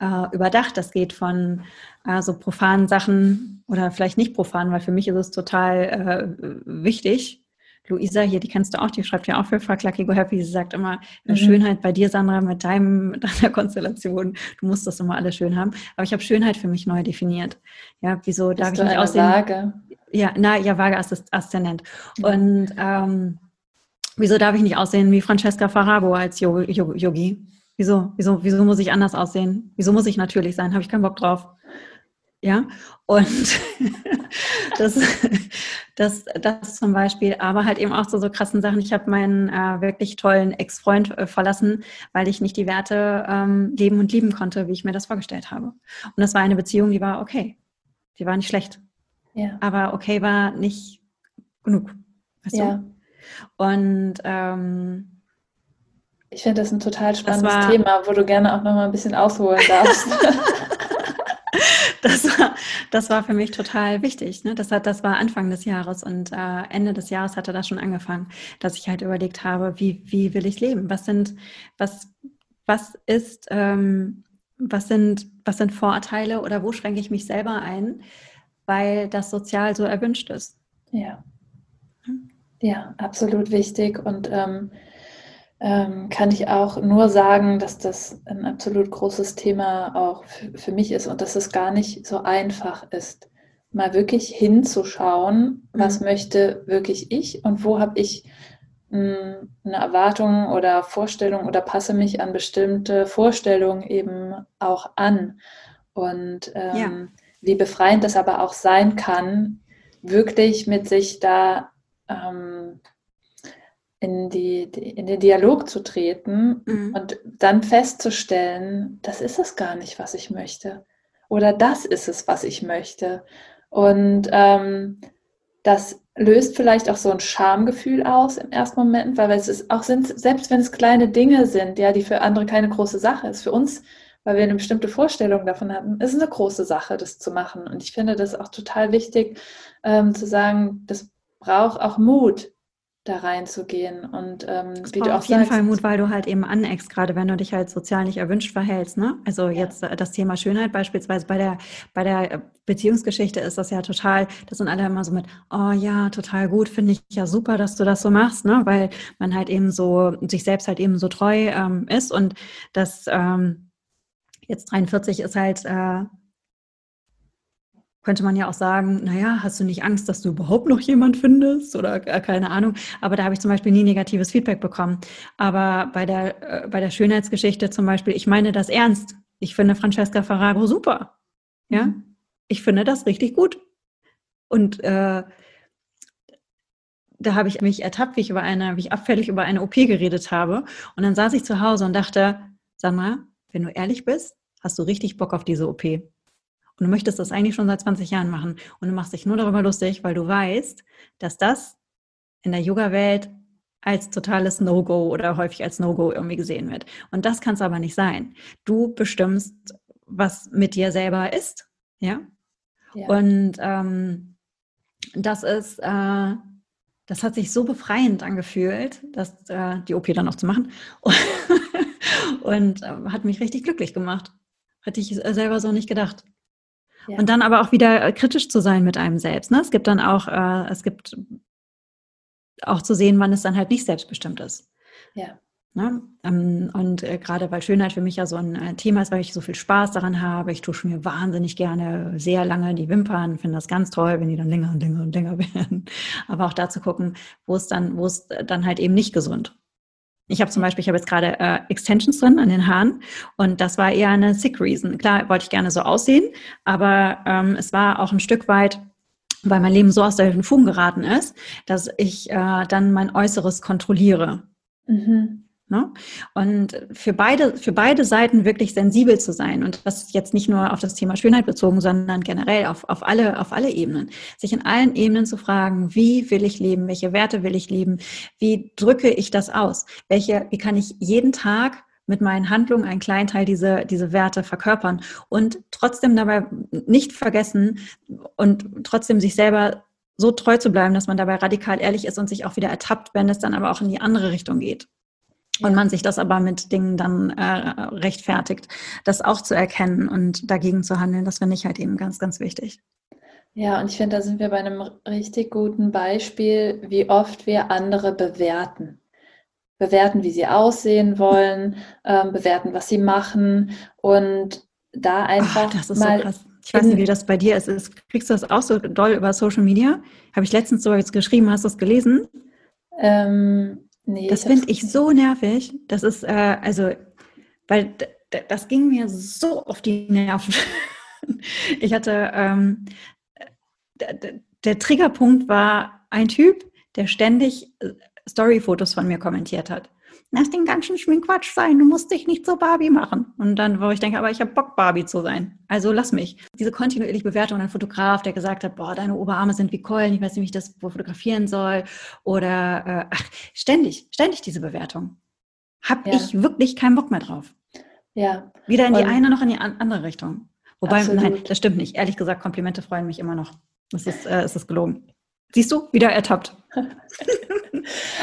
äh, überdacht. Das geht von äh, so profanen Sachen oder vielleicht nicht profan, weil für mich ist es total äh, wichtig. Luisa hier, die kennst du auch, die schreibt ja auch für Fuck Lucky Go Happy. Sie sagt immer, mhm. Schönheit bei dir, Sandra, mit deinem, deiner Konstellation. Du musst das immer alles schön haben. Aber ich habe Schönheit für mich neu definiert. Ja, wieso Bist darf ich nicht aussehen? Waage? Ja, na, ja, Waage Aszendent. Und ähm, wieso darf ich nicht aussehen wie Francesca Farago als Yogi? Wieso? Wieso, wieso muss ich anders aussehen? Wieso muss ich natürlich sein? Habe ich keinen Bock drauf. Ja, und das, das, das zum Beispiel, aber halt eben auch so, so krassen Sachen. Ich habe meinen äh, wirklich tollen Ex-Freund äh, verlassen, weil ich nicht die Werte ähm, leben und lieben konnte, wie ich mir das vorgestellt habe. Und das war eine Beziehung, die war okay. Die war nicht schlecht. Ja. Aber okay war nicht genug. Weißt ja. du? Und ähm, ich finde das ein total spannendes war, Thema, wo du gerne auch noch mal ein bisschen ausholen darfst. das, war, das war für mich total wichtig. Ne? Das, hat, das war Anfang des Jahres und äh, Ende des Jahres hatte das schon angefangen, dass ich halt überlegt habe, wie, wie will ich leben? Was sind, was, was ist, ähm, was sind, was sind Vorurteile oder wo schränke ich mich selber ein, weil das sozial so erwünscht ist? Ja. Hm? Ja, absolut wichtig und ähm, ähm, kann ich auch nur sagen, dass das ein absolut großes Thema auch für mich ist und dass es gar nicht so einfach ist, mal wirklich hinzuschauen, was mhm. möchte wirklich ich und wo habe ich hm, eine Erwartung oder Vorstellung oder passe mich an bestimmte Vorstellungen eben auch an. Und ähm, ja. wie befreiend das aber auch sein kann, wirklich mit sich da ähm, in, die, in den Dialog zu treten mhm. und dann festzustellen, das ist es gar nicht, was ich möchte. Oder das ist es, was ich möchte. Und ähm, das löst vielleicht auch so ein Schamgefühl aus im ersten Moment, weil es ist auch sind, selbst wenn es kleine Dinge sind, ja, die für andere keine große Sache ist, für uns, weil wir eine bestimmte Vorstellung davon hatten, ist es eine große Sache, das zu machen. Und ich finde das auch total wichtig, ähm, zu sagen, das braucht auch Mut, da reinzugehen. Und ähm, wie du auch auf jeden sagst, Fall Mut, weil du halt eben aneckst, gerade wenn du dich halt sozial nicht erwünscht verhältst. Ne? Also ja. jetzt äh, das Thema Schönheit beispielsweise bei der, bei der äh, Beziehungsgeschichte ist das ja total, das sind alle immer so mit, oh ja, total gut, finde ich ja super, dass du das so machst, ne? weil man halt eben so, sich selbst halt eben so treu ähm, ist und das ähm, jetzt 43 ist halt äh, könnte man ja auch sagen, naja, hast du nicht Angst, dass du überhaupt noch jemand findest oder keine Ahnung. Aber da habe ich zum Beispiel nie negatives Feedback bekommen. Aber bei der, äh, bei der Schönheitsgeschichte zum Beispiel, ich meine das ernst. Ich finde Francesca Farrago super. Ja, mhm. ich finde das richtig gut. Und äh, da habe ich mich ertappt, wie ich über eine, wie ich abfällig über eine OP geredet habe. Und dann saß ich zu Hause und dachte, sag mal, wenn du ehrlich bist, hast du richtig Bock auf diese OP. Und du möchtest das eigentlich schon seit 20 Jahren machen. Und du machst dich nur darüber lustig, weil du weißt, dass das in der Yoga-Welt als totales No-Go oder häufig als No-Go irgendwie gesehen wird. Und das kann es aber nicht sein. Du bestimmst, was mit dir selber ist. Ja. ja. Und ähm, das ist, äh, das hat sich so befreiend angefühlt, dass äh, die OP dann auch zu machen. Und, äh, hat mich richtig glücklich gemacht. Hätte ich selber so nicht gedacht. Und dann aber auch wieder äh, kritisch zu sein mit einem selbst. Ne? Es gibt dann auch, äh, es gibt auch zu sehen, wann es dann halt nicht selbstbestimmt ist. Ja. Ne? Ähm, und äh, gerade weil Schönheit für mich ja so ein äh, Thema ist, weil ich so viel Spaß daran habe. Ich tusche mir wahnsinnig gerne sehr lange die Wimpern, finde das ganz toll, wenn die dann länger und länger und länger werden. Aber auch da zu gucken, wo es dann, wo es dann halt eben nicht gesund ich habe zum Beispiel, ich habe jetzt gerade äh, Extensions drin an den Haaren und das war eher eine sick reason. Klar wollte ich gerne so aussehen, aber ähm, es war auch ein Stück weit, weil mein Leben so aus der Fugen geraten ist, dass ich äh, dann mein Äußeres kontrolliere. Mhm. Ne? Und für beide, für beide Seiten wirklich sensibel zu sein und das jetzt nicht nur auf das Thema Schönheit bezogen, sondern generell auf, auf, alle, auf alle Ebenen. Sich in allen Ebenen zu fragen, wie will ich leben, welche Werte will ich leben, wie drücke ich das aus, welche, wie kann ich jeden Tag mit meinen Handlungen einen kleinen Teil diese, diese Werte verkörpern und trotzdem dabei nicht vergessen und trotzdem sich selber so treu zu bleiben, dass man dabei radikal ehrlich ist und sich auch wieder ertappt, wenn es dann aber auch in die andere Richtung geht. Und man sich das aber mit Dingen dann äh, rechtfertigt, das auch zu erkennen und dagegen zu handeln, das finde ich halt eben ganz, ganz wichtig. Ja, und ich finde, da sind wir bei einem richtig guten Beispiel, wie oft wir andere bewerten. Bewerten, wie sie aussehen wollen, ähm, bewerten, was sie machen und da einfach Ach, mal. So ich weiß nicht, wie das bei dir ist. Kriegst du das auch so doll über Social Media? Habe ich letztens so jetzt geschrieben, hast du das gelesen? Ähm, nee. Das finde ich so nervig. Das ist, äh, also, weil das ging mir so auf die Nerven. ich hatte, ähm, der Triggerpunkt war ein Typ, der ständig äh, Storyfotos von mir kommentiert hat. Lass den ganzen Schminkquatsch sein, du musst dich nicht so Barbie machen. Und dann, wo ich denke, aber ich habe Bock, Barbie zu sein. Also lass mich. Diese kontinuierliche Bewertung, ein Fotograf, der gesagt hat, boah, deine Oberarme sind wie Keulen, ich weiß nicht, wie ich das fotografieren soll. Oder, äh, ach, ständig, ständig diese Bewertung. Hab ja. ich wirklich keinen Bock mehr drauf. Ja. Weder in die eine noch in die andere Richtung. Wobei, Absolut. nein, das stimmt nicht. Ehrlich gesagt, Komplimente freuen mich immer noch. Das ist, äh, es ist gelogen. Siehst du, wieder ertappt.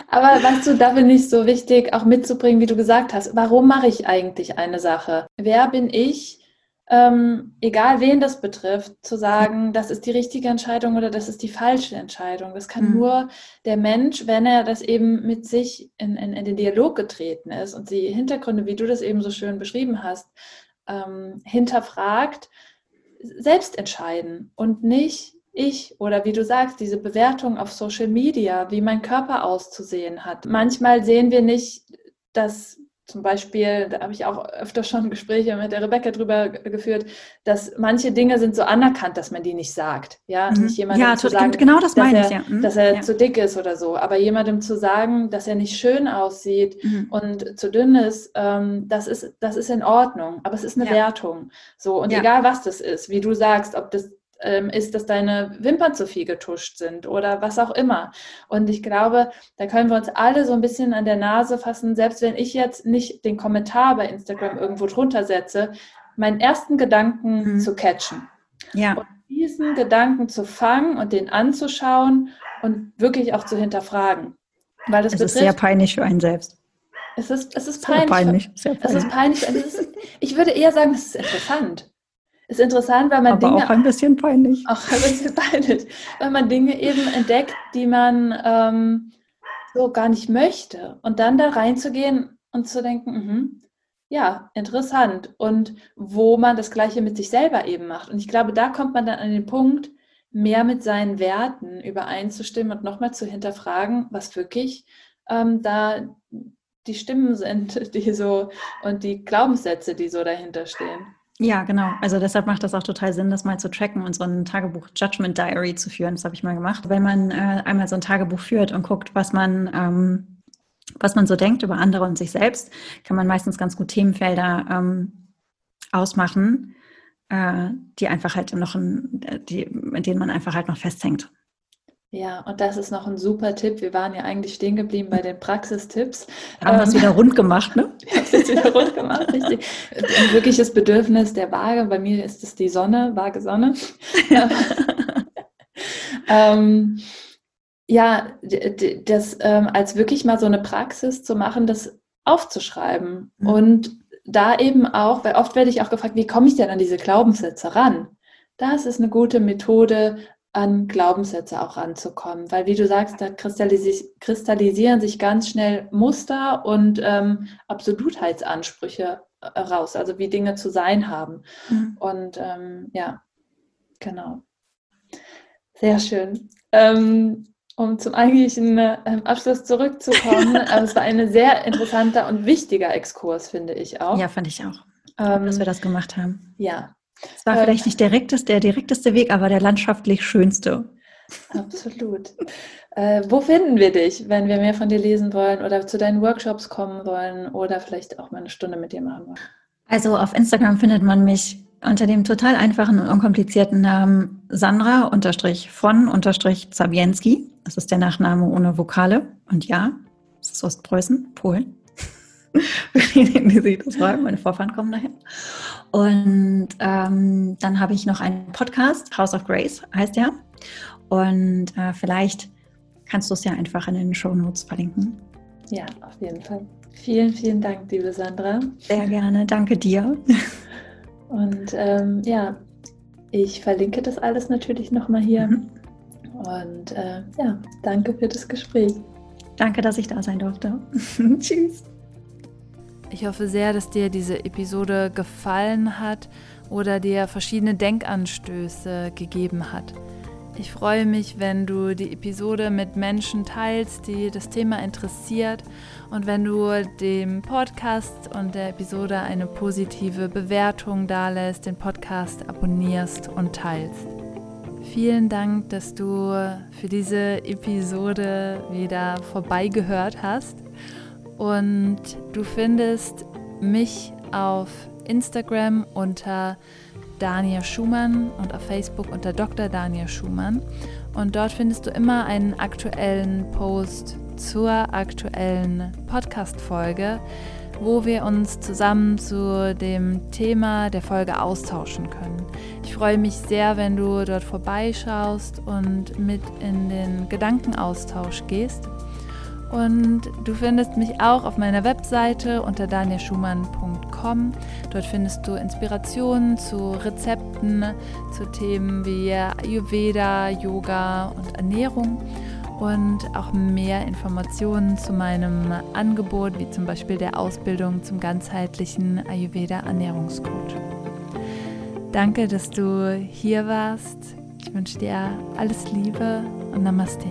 Aber weißt du, da finde ich so wichtig, auch mitzubringen, wie du gesagt hast, warum mache ich eigentlich eine Sache? Wer bin ich, ähm, egal wen das betrifft, zu sagen, das ist die richtige Entscheidung oder das ist die falsche Entscheidung. Das kann mhm. nur der Mensch, wenn er das eben mit sich in, in, in, den Dialog getreten ist und die Hintergründe, wie du das eben so schön beschrieben hast, ähm, hinterfragt, selbst entscheiden und nicht ich oder wie du sagst, diese Bewertung auf Social Media, wie mein Körper auszusehen hat. Manchmal sehen wir nicht, dass zum Beispiel, da habe ich auch öfter schon Gespräche mit der Rebecca drüber geführt, dass manche Dinge sind so anerkannt, dass man die nicht sagt. Ja, mhm. nicht jemandem ja, zu sagen, genau das meine dass, er, ich, ja. mhm. dass er ja. zu dick ist oder so. Aber jemandem zu sagen, dass er nicht schön aussieht mhm. und zu dünn ist, ähm, das ist, das ist in Ordnung. Aber es ist eine ja. Wertung. So, und egal was das ist, wie du sagst, ob das ist, dass deine Wimpern zu viel getuscht sind oder was auch immer. Und ich glaube, da können wir uns alle so ein bisschen an der Nase fassen, selbst wenn ich jetzt nicht den Kommentar bei Instagram irgendwo drunter setze, meinen ersten Gedanken mhm. zu catchen. Ja. Und diesen Gedanken zu fangen und den anzuschauen und wirklich auch zu hinterfragen. Weil das es betrifft, ist sehr peinlich für einen selbst. Es ist, es ist peinlich. peinlich. Sehr peinlich. Es ist peinlich. Es ist, ich würde eher sagen, es ist interessant. Ist interessant, weil man Aber Dinge. Auch ein bisschen peinlich. Auch ein bisschen peinlich. Weil man Dinge eben entdeckt, die man ähm, so gar nicht möchte. Und dann da reinzugehen und zu denken, mh, ja, interessant. Und wo man das Gleiche mit sich selber eben macht. Und ich glaube, da kommt man dann an den Punkt, mehr mit seinen Werten übereinzustimmen und nochmal zu hinterfragen, was wirklich ähm, da die Stimmen sind, die so und die Glaubenssätze, die so dahinter stehen. Ja, genau. Also deshalb macht das auch total Sinn, das mal zu tracken und so ein Tagebuch Judgment Diary zu führen. Das habe ich mal gemacht. Wenn man äh, einmal so ein Tagebuch führt und guckt, was man, ähm, was man so denkt über andere und sich selbst, kann man meistens ganz gut Themenfelder ähm, ausmachen, äh, die einfach halt noch, ein, die, in denen man einfach halt noch festhängt. Ja, und das ist noch ein super Tipp. Wir waren ja eigentlich stehen geblieben bei den Praxistipps. Haben ähm, wir wieder rund gemacht, ne? Wir haben es jetzt wieder rund gemacht, richtig. Ein wirkliches Bedürfnis der Waage. Bei mir ist es die Sonne, Waage Sonne. ähm, ja, das ähm, als wirklich mal so eine Praxis zu machen, das aufzuschreiben. Mhm. Und da eben auch, weil oft werde ich auch gefragt, wie komme ich denn an diese Glaubenssätze ran? Das ist eine gute Methode, an Glaubenssätze auch ranzukommen. Weil wie du sagst, da kristallisi kristallisieren sich ganz schnell Muster und ähm, Absolutheitsansprüche äh, raus, also wie Dinge zu sein haben. Mhm. Und ähm, ja, genau. Sehr schön. Ähm, um zum eigentlichen äh, Abschluss zurückzukommen, es war ein sehr interessanter und wichtiger Exkurs, finde ich auch. Ja, fand ich auch, ähm, dass wir das gemacht haben. Ja, es war ähm, vielleicht nicht direktest, der direkteste Weg, aber der landschaftlich schönste. Absolut. Äh, wo finden wir dich, wenn wir mehr von dir lesen wollen oder zu deinen Workshops kommen wollen oder vielleicht auch mal eine Stunde mit dir machen wollen? Also auf Instagram findet man mich unter dem total einfachen und unkomplizierten Namen Sandra von Zabienski. Das ist der Nachname ohne Vokale. Und ja, das ist Ostpreußen, Polen. die sich das freuen. Meine Vorfahren kommen daher. Und ähm, dann habe ich noch einen Podcast, House of Grace heißt der. Und äh, vielleicht kannst du es ja einfach in den Show Notes verlinken. Ja, auf jeden Fall. Vielen, vielen Dank, liebe Sandra. Sehr gerne, danke dir. Und ähm, ja, ich verlinke das alles natürlich nochmal hier. Mhm. Und äh, ja, danke für das Gespräch. Danke, dass ich da sein durfte. Tschüss. Ich hoffe sehr, dass dir diese Episode gefallen hat oder dir verschiedene Denkanstöße gegeben hat. Ich freue mich, wenn du die Episode mit Menschen teilst, die das Thema interessiert und wenn du dem Podcast und der Episode eine positive Bewertung dalässt, den Podcast abonnierst und teilst. Vielen Dank, dass du für diese Episode wieder vorbeigehört hast und du findest mich auf Instagram unter Daniel Schumann und auf Facebook unter Dr. Daniel Schumann. Und dort findest du immer einen aktuellen Post zur aktuellen Podcast-Folge, wo wir uns zusammen zu dem Thema der Folge austauschen können. Ich freue mich sehr, wenn du dort vorbeischaust und mit in den Gedankenaustausch gehst. Und du findest mich auch auf meiner Webseite unter danielschumann.com. Dort findest du Inspirationen zu Rezepten, zu Themen wie Ayurveda, Yoga und Ernährung und auch mehr Informationen zu meinem Angebot, wie zum Beispiel der Ausbildung zum ganzheitlichen Ayurveda Ernährungscoach. Danke, dass du hier warst. Ich wünsche dir alles Liebe und Namaste.